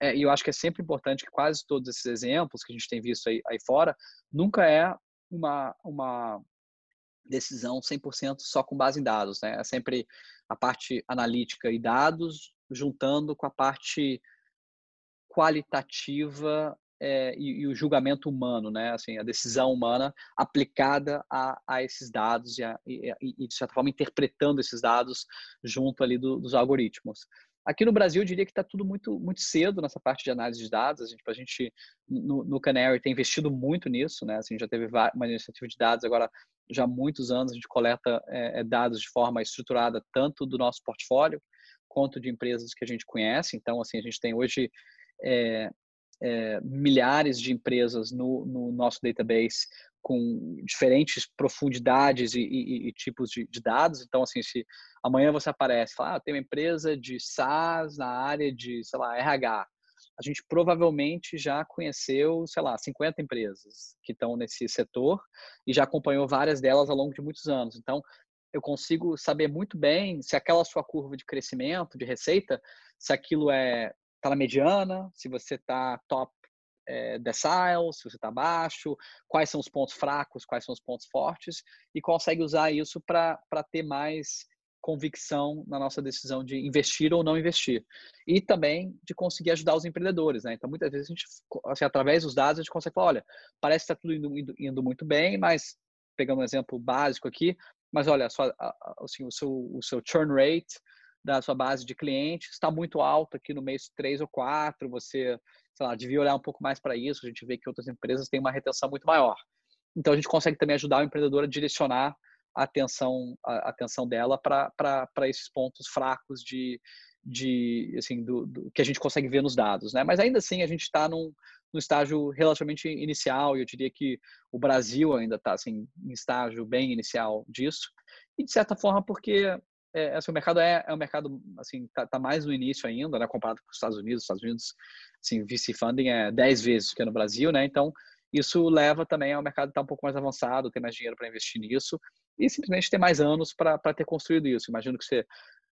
Speaker 2: É, e eu acho que é sempre importante que quase todos esses exemplos que a gente tem visto aí, aí fora, nunca é uma, uma decisão 100% só com base em dados, né? É sempre a parte analítica e dados juntando com a parte qualitativa é, e, e, o julgamento humano, né? Assim, a decisão humana aplicada a, a esses dados e, a, e, e, de certa forma, interpretando esses dados junto ali do, dos algoritmos. Aqui no Brasil, eu diria que está tudo muito, muito cedo nessa parte de análise de dados. A gente, a gente no, no Canary, tem investido muito nisso, né? Assim, já teve uma iniciativa de dados agora já há muitos anos. A gente coleta é, dados de forma estruturada tanto do nosso portfólio quanto de empresas que a gente conhece. Então, assim, a gente tem hoje é, é, milhares de empresas no, no, nosso database com diferentes profundidades e, e, e tipos de, de, dados. Então, assim, se amanhã você aparece e fala, ah, tem uma empresa de SaaS na área de, sei lá, RH, a gente provavelmente já conheceu, sei lá, 50 empresas que estão nesse setor e já acompanhou várias delas ao longo de muitos anos. Então, eu consigo saber muito bem se aquela sua curva de crescimento, de receita, se aquilo é está na mediana, se você está top é, decile, se você está baixo, quais são os pontos fracos, quais são os pontos fortes, e consegue usar isso para ter mais convicção na nossa decisão de investir ou não investir. E também de conseguir ajudar os empreendedores. Né? Então, muitas vezes, a gente, assim, através dos dados, a gente consegue falar, olha, parece que está tudo indo, indo, indo, muito bem, mas, pegando um exemplo básico aqui, mas olha, sua, assim, o, seu, o seu churn rate da sua base de clientes está muito alto aqui no mês 3 ou 4, você, sei lá, devia olhar um pouco mais para isso, a gente vê que outras empresas têm uma retenção muito maior. Então a gente consegue também ajudar o empreendedor a direcionar a atenção, a atenção dela para esses pontos fracos de, de assim, do, do, que a gente consegue ver nos dados, né? Mas ainda assim a gente está num, num estágio relativamente inicial, e eu diria que o Brasil ainda está assim, em estágio bem inicial disso, e de certa forma porque é, assim, o mercado é, é um mercado, assim, tá, tá, mais no início ainda, né, comparado com os Estados Unidos. Os Estados Unidos, assim, VC funding é 10 vezes que é no Brasil, né? Então, isso leva também ao mercado estar tá um pouco mais avançado, ter mais dinheiro para investir nisso e simplesmente ter mais anos para ter construído isso. Imagino que você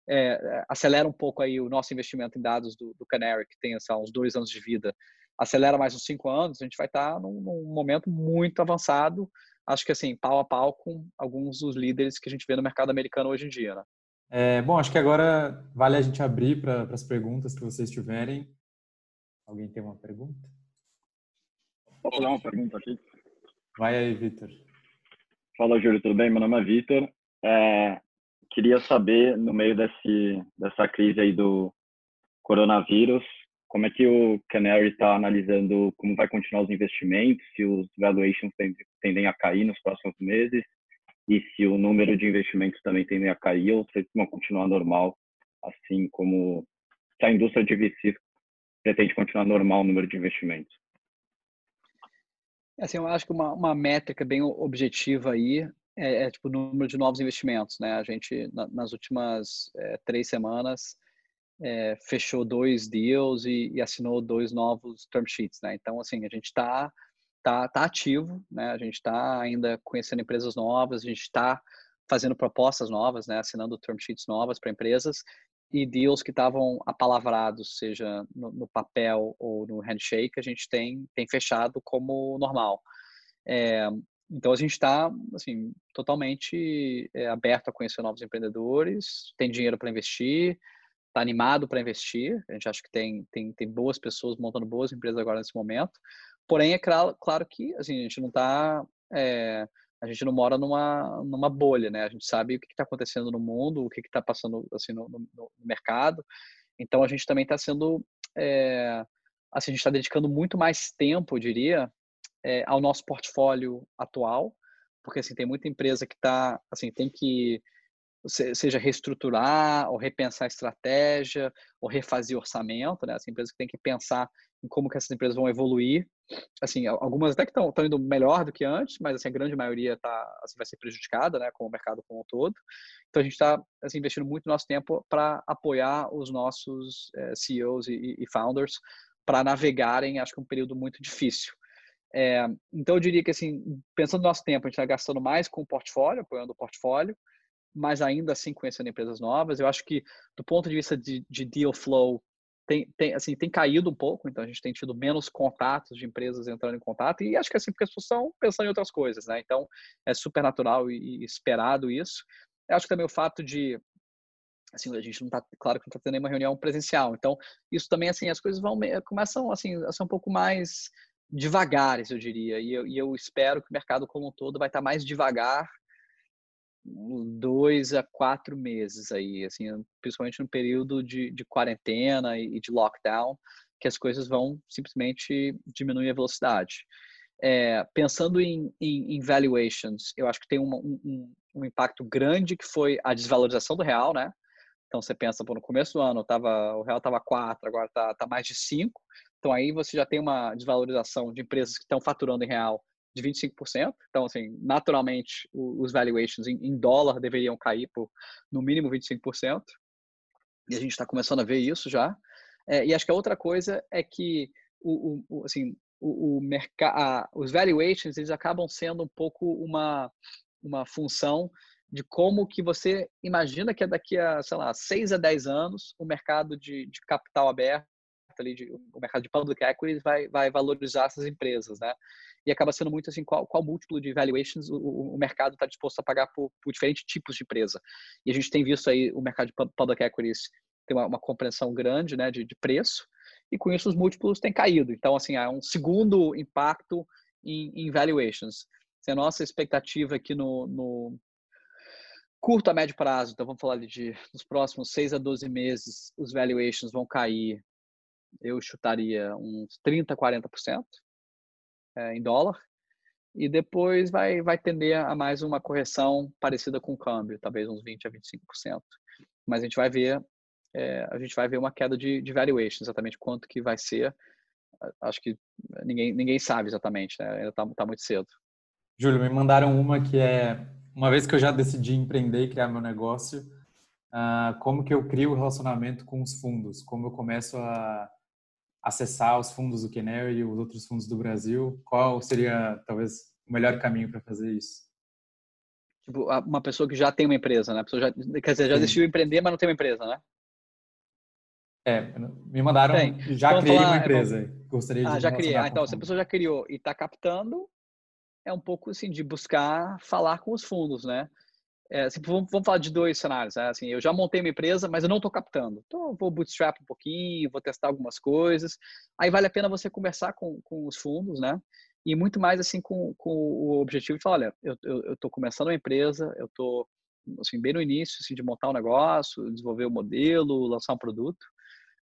Speaker 2: é, acelera um pouco aí o nosso investimento em dados do, do Canary, que tem assim, uns dois anos de vida, acelera mais uns cinco anos, a gente vai estar tá num, num momento muito avançado, acho que assim, pau a pau com alguns dos líderes que a gente vê no mercado americano hoje em dia, né?
Speaker 1: É, bom, acho que agora vale a gente abrir para as perguntas que vocês tiverem. Alguém tem uma pergunta?
Speaker 3: Posso fazer uma pergunta aqui?
Speaker 1: Vai aí, Vitor.
Speaker 3: Fala, Júlio, tudo bem? Meu nome é Vitor. É, queria saber, no meio desse, dessa crise aí do coronavírus, como é que o Canary está analisando como vai continuar os investimentos, se os valuations tendem a cair nos próximos meses, e se o número de investimentos também tende a cair ou se vão continuar normal, assim como se a indústria de VC pretende continuar normal o número de investimentos.
Speaker 2: Assim, eu acho que uma, uma métrica bem objetiva aí é, é, tipo o número de novos investimentos, né? A gente na, nas últimas é, três semanas é, fechou dois deals e, e, assinou dois novos term sheets, né? Então assim a gente está tá, tá ativo, né? A gente está ainda conhecendo empresas novas, a gente está fazendo propostas novas, né? Assinando term sheets novas para empresas e deals que estavam apalavrados, seja no, no, papel ou no handshake, a gente tem, tem fechado como normal. É, então a gente está assim totalmente é, aberto a conhecer novos empreendedores, tem dinheiro para investir, está animado para investir. A gente acha que tem, tem, tem boas pessoas montando boas empresas agora nesse momento. Porém, é claro, claro que assim, a gente não está. É, a gente não mora numa, numa bolha, né? A gente sabe o que está acontecendo no mundo, o que está passando assim, no, no, no, mercado. Então, a gente também está sendo. É, assim, a gente está dedicando muito mais tempo, eu diria, é, ao nosso portfólio atual, porque assim, tem muita empresa que está. Assim, tem que seja reestruturar ou repensar a estratégia ou refazer orçamento, né? As empresas que têm que pensar em como que essas empresas vão evoluir. Assim, algumas até que estão indo melhor do que antes, mas assim, a grande maioria tá, assim, vai ser prejudicada, né, com o mercado como um todo. Então a gente está assim, investindo muito nosso tempo para apoiar os nossos é, eh, CEOs e, e founders para navegarem, acho que um período muito difícil. É, então eu diria que assim, pensando no nosso tempo, a gente está gastando mais com o portfólio, apoiando o portfólio, mas ainda assim conhecendo empresas novas. Eu acho que do ponto de vista de, de deal flow, tem, tem, assim, tem caído um pouco, então a gente tem tido menos contatos de empresas entrando em contato, e acho que é assim, porque as pessoas estão pensando em outras coisas, né? Então é super natural e, e esperado isso. Eu acho que também o fato de assim, a gente não tá, claro que não está tendo nenhuma reunião presencial, então isso também, assim, as coisas vão, começam, assim, a ser um pouco mais devagares, eu diria, e eu, e eu espero que o mercado como um todo vai estar tá mais devagar dois a quatro meses aí, assim, principalmente no período de, de quarentena e de lockdown, que as coisas vão simplesmente diminuir a velocidade. É, pensando em, em, em, valuations, eu acho que tem um, um, um, impacto grande que foi a desvalorização do real, né? Então você pensa, pô, no começo do ano tava, o real estava 4, agora está tá mais de 5. Então aí você já tem uma desvalorização de empresas que estão faturando em real de 25%. Então, assim, naturalmente, os valuations em, dólar deveriam cair por no mínimo 25%. E a gente está começando a ver isso já. É, e acho que a outra coisa é que o, o assim, o, o mercado, os valuations eles acabam sendo um pouco uma uma função de como que você imagina que é daqui a, sei lá, 6 a 10 anos o mercado de, de capital aberto ali de, o mercado de public equities vai, vai valorizar essas empresas, né? E acaba sendo muito assim, qual, qual múltiplo de valuations o, o mercado está disposto a pagar por, por, diferentes tipos de empresa. E a gente tem visto aí o mercado de public equities ter uma, uma compreensão grande, né, de, de preço, e com isso os múltiplos têm caído. Então, assim, há um segundo impacto em, em valuations. Se a nossa expectativa aqui no, no curto a médio prazo, então vamos falar de nos próximos 6 a 12 meses, os valuations vão cair eu chutaria uns 30%, 40% é, em dólar. E depois vai, vai tender a mais uma correção parecida com o câmbio, talvez uns 20% a 25%. Mas a gente vai ver, é, a gente vai ver uma queda de, de valuation, exatamente quanto que vai ser. Acho que ninguém, ninguém sabe exatamente, né? ainda está tá muito cedo.
Speaker 1: Júlio, me mandaram uma que é, uma vez que eu já decidi empreender e criar meu negócio, uh, como que eu crio o relacionamento com os fundos, como eu começo a acessar os fundos do Canary e os outros fundos do Brasil? Qual seria, talvez, o melhor caminho para fazer isso?
Speaker 2: Tipo, uma pessoa que já tem uma empresa, né? A pessoa já, quer dizer, já Sim. decidiu empreender, mas não tem uma empresa, né?
Speaker 1: É, me mandaram, tem. já criei falar, uma é, empresa. É, Gostaria de
Speaker 2: Ah, já criei. Ah, então, se a pessoa já criou e está captando, é um pouco assim de buscar falar com os fundos, né? É, assim, vamos, vamos, falar de dois cenários. Né? Assim, eu já montei uma empresa, mas eu não estou captando. Então, vou bootstrap um pouquinho, vou testar algumas coisas. Aí vale a pena você conversar com, com os fundos, né? E muito mais assim com, com o objetivo de falar, olha, eu estou começando uma empresa, eu estou assim, bem no início assim, de montar um negócio, desenvolver o um modelo, lançar um produto.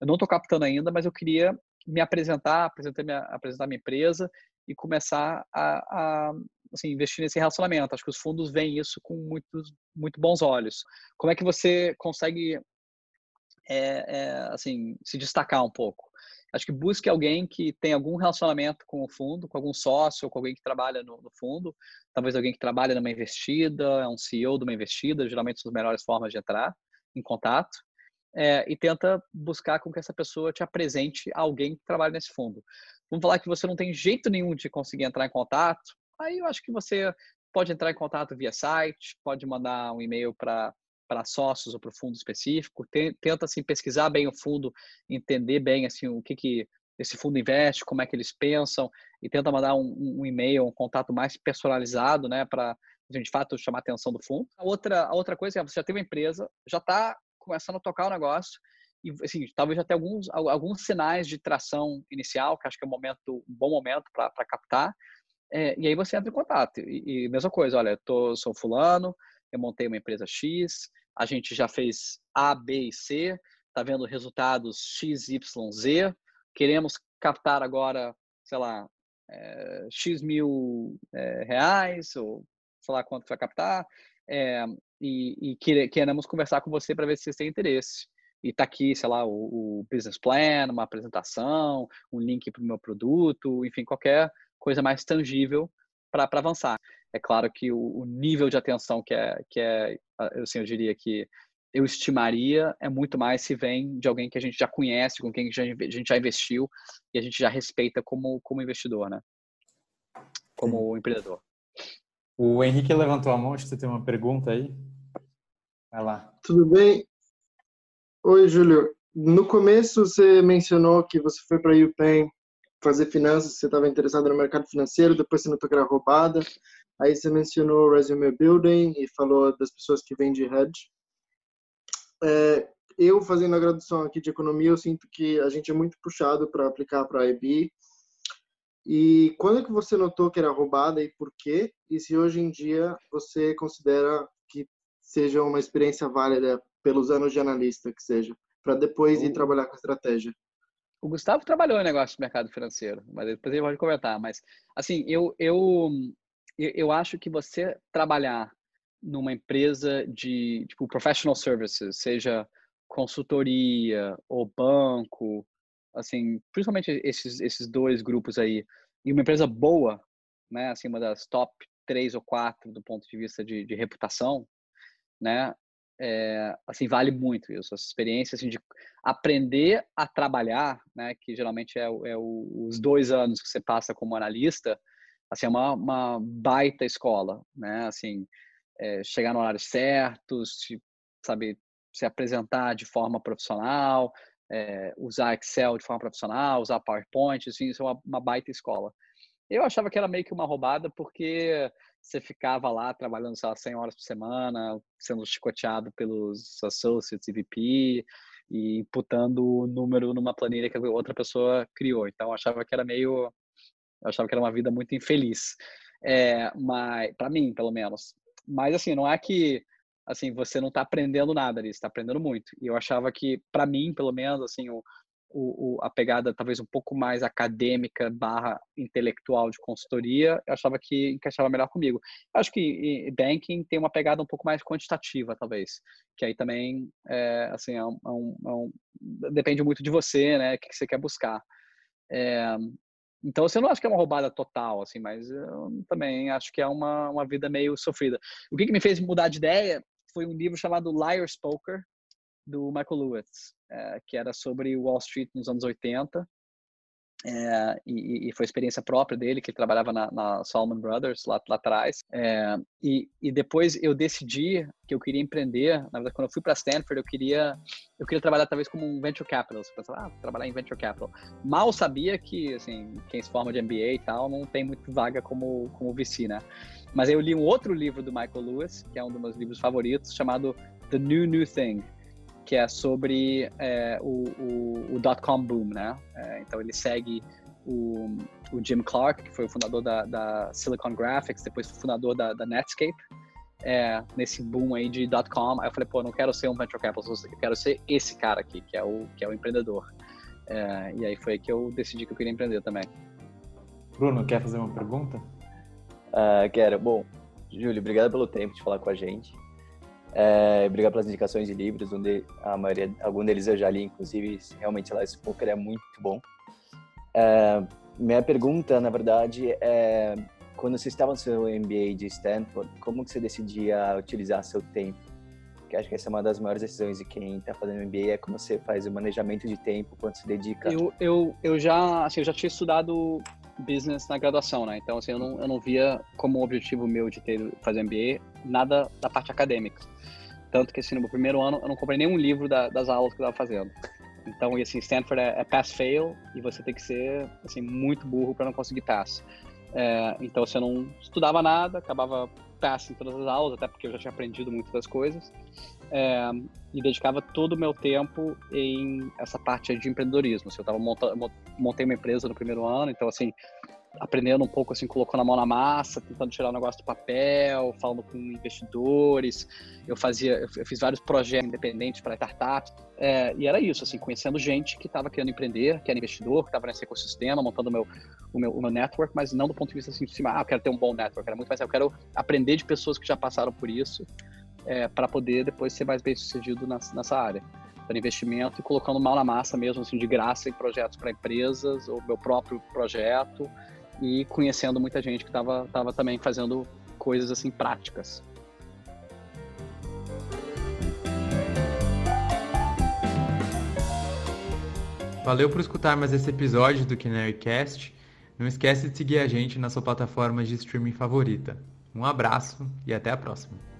Speaker 2: Eu não estou captando ainda, mas eu queria me apresentar, apresentar minha, apresentar minha empresa e começar a, a assim, investir nesse relacionamento. Acho que os fundos veem isso com muitos, muito bons olhos. Como é que você consegue é, é, assim, se destacar um pouco? Acho que busque alguém que tem algum relacionamento com o fundo, com algum sócio, com alguém que trabalha no, no fundo, talvez alguém que trabalha numa investida, é um CEO de uma investida, geralmente são as melhores formas de entrar em contato. É, e tenta buscar com que essa pessoa te apresente alguém que trabalha nesse fundo. Vamos falar que você não tem jeito nenhum de conseguir entrar em contato, Aí eu acho que você pode entrar em contato via site, pode mandar um e-mail para para sócios ou para o fundo específico, tenta assim pesquisar bem o fundo, entender bem assim o que que esse fundo investe, como é que eles pensam e tenta mandar um, um e-mail, um contato mais personalizado, né, para de fato chamar a atenção do fundo. A outra a outra coisa é você já tem uma empresa, já está começando a tocar o negócio e assim talvez já tenha alguns alguns sinais de tração inicial, que acho que é um momento um bom momento para captar é, e aí você entra em contato. E, e mesma coisa, olha, eu tô, sou fulano, eu montei uma empresa X, a gente já fez A, B e C, tá vendo resultados X, Y, Z, queremos captar agora, sei lá, é, X mil é, reais, ou sei lá quanto vai captar, é, e, e queremos conversar com você para ver se vocês têm interesse. E tá aqui, sei lá, o, o business plan, uma apresentação, um link para o meu produto, enfim, qualquer coisa mais tangível para avançar. É claro que o, o, nível de atenção que é, que é, assim, eu diria que eu estimaria é muito mais se vem de alguém que a gente já conhece, com quem a gente já investiu e a gente já respeita como, como investidor, né? Como Sim. empreendedor.
Speaker 1: O Henrique levantou a mão, acho que você tem uma pergunta aí. Vai lá.
Speaker 4: Tudo bem? Oi, Júlio. No começo você mencionou que você foi para a UPenn fazer finanças, você estava interessado no mercado financeiro, depois você notou que era roubada, aí você mencionou resume building e falou das pessoas que vêm de hedge. É, eu fazendo a graduação aqui de economia, eu sinto que a gente é muito puxado para aplicar para a IB. E quando é que você notou que era roubada e por quê? E se hoje em dia você considera que seja uma experiência válida pelos anos de analista que seja, para depois ir trabalhar com estratégia?
Speaker 2: O Gustavo trabalhou em negócio de mercado financeiro, mas depois ele pode comentar. Mas, assim, eu, eu, eu acho que você trabalhar numa empresa de, tipo, professional services, seja consultoria ou banco, assim, principalmente esses, esses dois grupos aí, e uma empresa boa, né, assim, uma das top três ou quatro do ponto de vista de, de reputação, né, é, assim, vale muito isso, essa experiência, assim, de aprender a trabalhar, né, que geralmente é, é o, os dois anos que você passa como analista, assim, é uma, uma baita escola, né, assim, é, chegar no horário certo, se, sabe, se apresentar de forma profissional, é, usar Excel de forma profissional, usar PowerPoint, assim, isso é uma, uma baita escola. Eu achava que era meio que uma roubada porque você ficava lá trabalhando, lá, 100 horas por semana, sendo chicoteado pelos associates e VP e imputando o número numa planilha que outra pessoa criou. Então, eu achava que era meio... Eu achava que era uma vida muito infeliz. É, mas, para mim, pelo menos. Mas, assim, não é que assim, você não está aprendendo nada ali, está aprendendo muito. E eu achava que, para mim, pelo menos, assim, o, o, a pegada talvez um pouco mais acadêmica barra intelectual de consultoria, eu achava que encaixava melhor comigo. Eu acho que banking tem uma pegada um pouco mais quantitativa, talvez, que aí também, é, assim, é um, é um, é depende muito de você, né, o que, você quer buscar. É, então, assim, não acha que é uma roubada total, assim, mas eu também acho que é uma, uma vida meio sofrida. O que, que me fez mudar de ideia foi um livro chamado Liar's Poker, do Michael Lewis, é, que era sobre Wall Street nos anos 80. É, e, e, foi experiência própria dele, que ele trabalhava na, na Salomon Brothers lá, lá atrás. É, e, e, depois eu decidi que eu queria empreender. Na verdade, quando eu fui para Stanford, eu queria eu queria trabalhar talvez como um venture capital. Você pensa, ah, trabalhar em venture capital. Mal sabia que assim quem se forma de MBA e tal não tem muito vaga como como VC, né? Mas eu li um outro livro do Michael Lewis, que é um dos meus livros favoritos, chamado The New New Thing que é sobre é, o, o, o dot-com boom, né? É, então ele segue o, o, Jim Clark, que foi o fundador da, da Silicon Graphics, depois foi fundador da, da Netscape, é, nesse boom aí de dot-com. Aí eu falei, pô, não quero ser um venture capitalist, eu quero ser esse cara aqui, que é o, que é o empreendedor. É, e aí foi que eu decidi que eu queria empreender também.
Speaker 1: Bruno, quer fazer uma pergunta?
Speaker 5: Uh, quero. Bom, Júlio, obrigado pelo tempo de falar com a gente. É, obrigado pelas indicações de livros, onde a maioria, algum deles eu já li, inclusive, realmente lá esse poker é muito bom. É, minha pergunta, na verdade, é quando você estava no seu MBA de Stanford, como que você decidia utilizar seu tempo? Porque acho que essa é uma das maiores decisões de quem está fazendo MBA, é como você faz o manejamento de tempo, quanto se dedica.
Speaker 2: Eu, eu, eu já, assim, eu já tinha estudado business na graduação, né? Então, assim, eu não, eu não via como objetivo meu de ter fazer MBA nada da parte acadêmica. Tanto que, assim, no meu primeiro ano, eu não comprei nenhum livro da, das aulas que eu estava fazendo. Então, e assim, Stanford é, é pass-fail e você tem que ser, assim, muito burro para não conseguir pass. É, então, você não estudava nada, acabava pass em todas as aulas, até porque eu já tinha aprendido muitas das coisas. É, e dedicava todo o meu tempo em essa parte de empreendedorismo. Assim, eu tava montando, montei uma empresa no primeiro ano, então, assim, aprendendo um pouco, assim, colocando a mão na massa, tentando tirar o negócio do papel, falando com investidores. Eu fazia, eu fiz vários projetos independentes para startups. É, e era isso, assim, conhecendo gente que estava querendo empreender, que era investidor, que estava nesse ecossistema, montando o meu, o meu, o meu network, mas não do ponto de vista assim, de cima, ah, eu quero ter um bom network. Era muito mais, eu quero aprender de pessoas que já passaram por isso é, para poder depois ser mais bem sucedido nessa, nessa área para investimento e colocando mal na massa mesmo, assim, de graça em projetos para empresas, ou meu próprio projeto, e conhecendo muita gente que estava tava também fazendo coisas assim práticas.
Speaker 1: Valeu por escutar mais esse episódio do Canarycast. Não esquece de seguir a gente na sua plataforma de streaming favorita. Um abraço e até a próxima.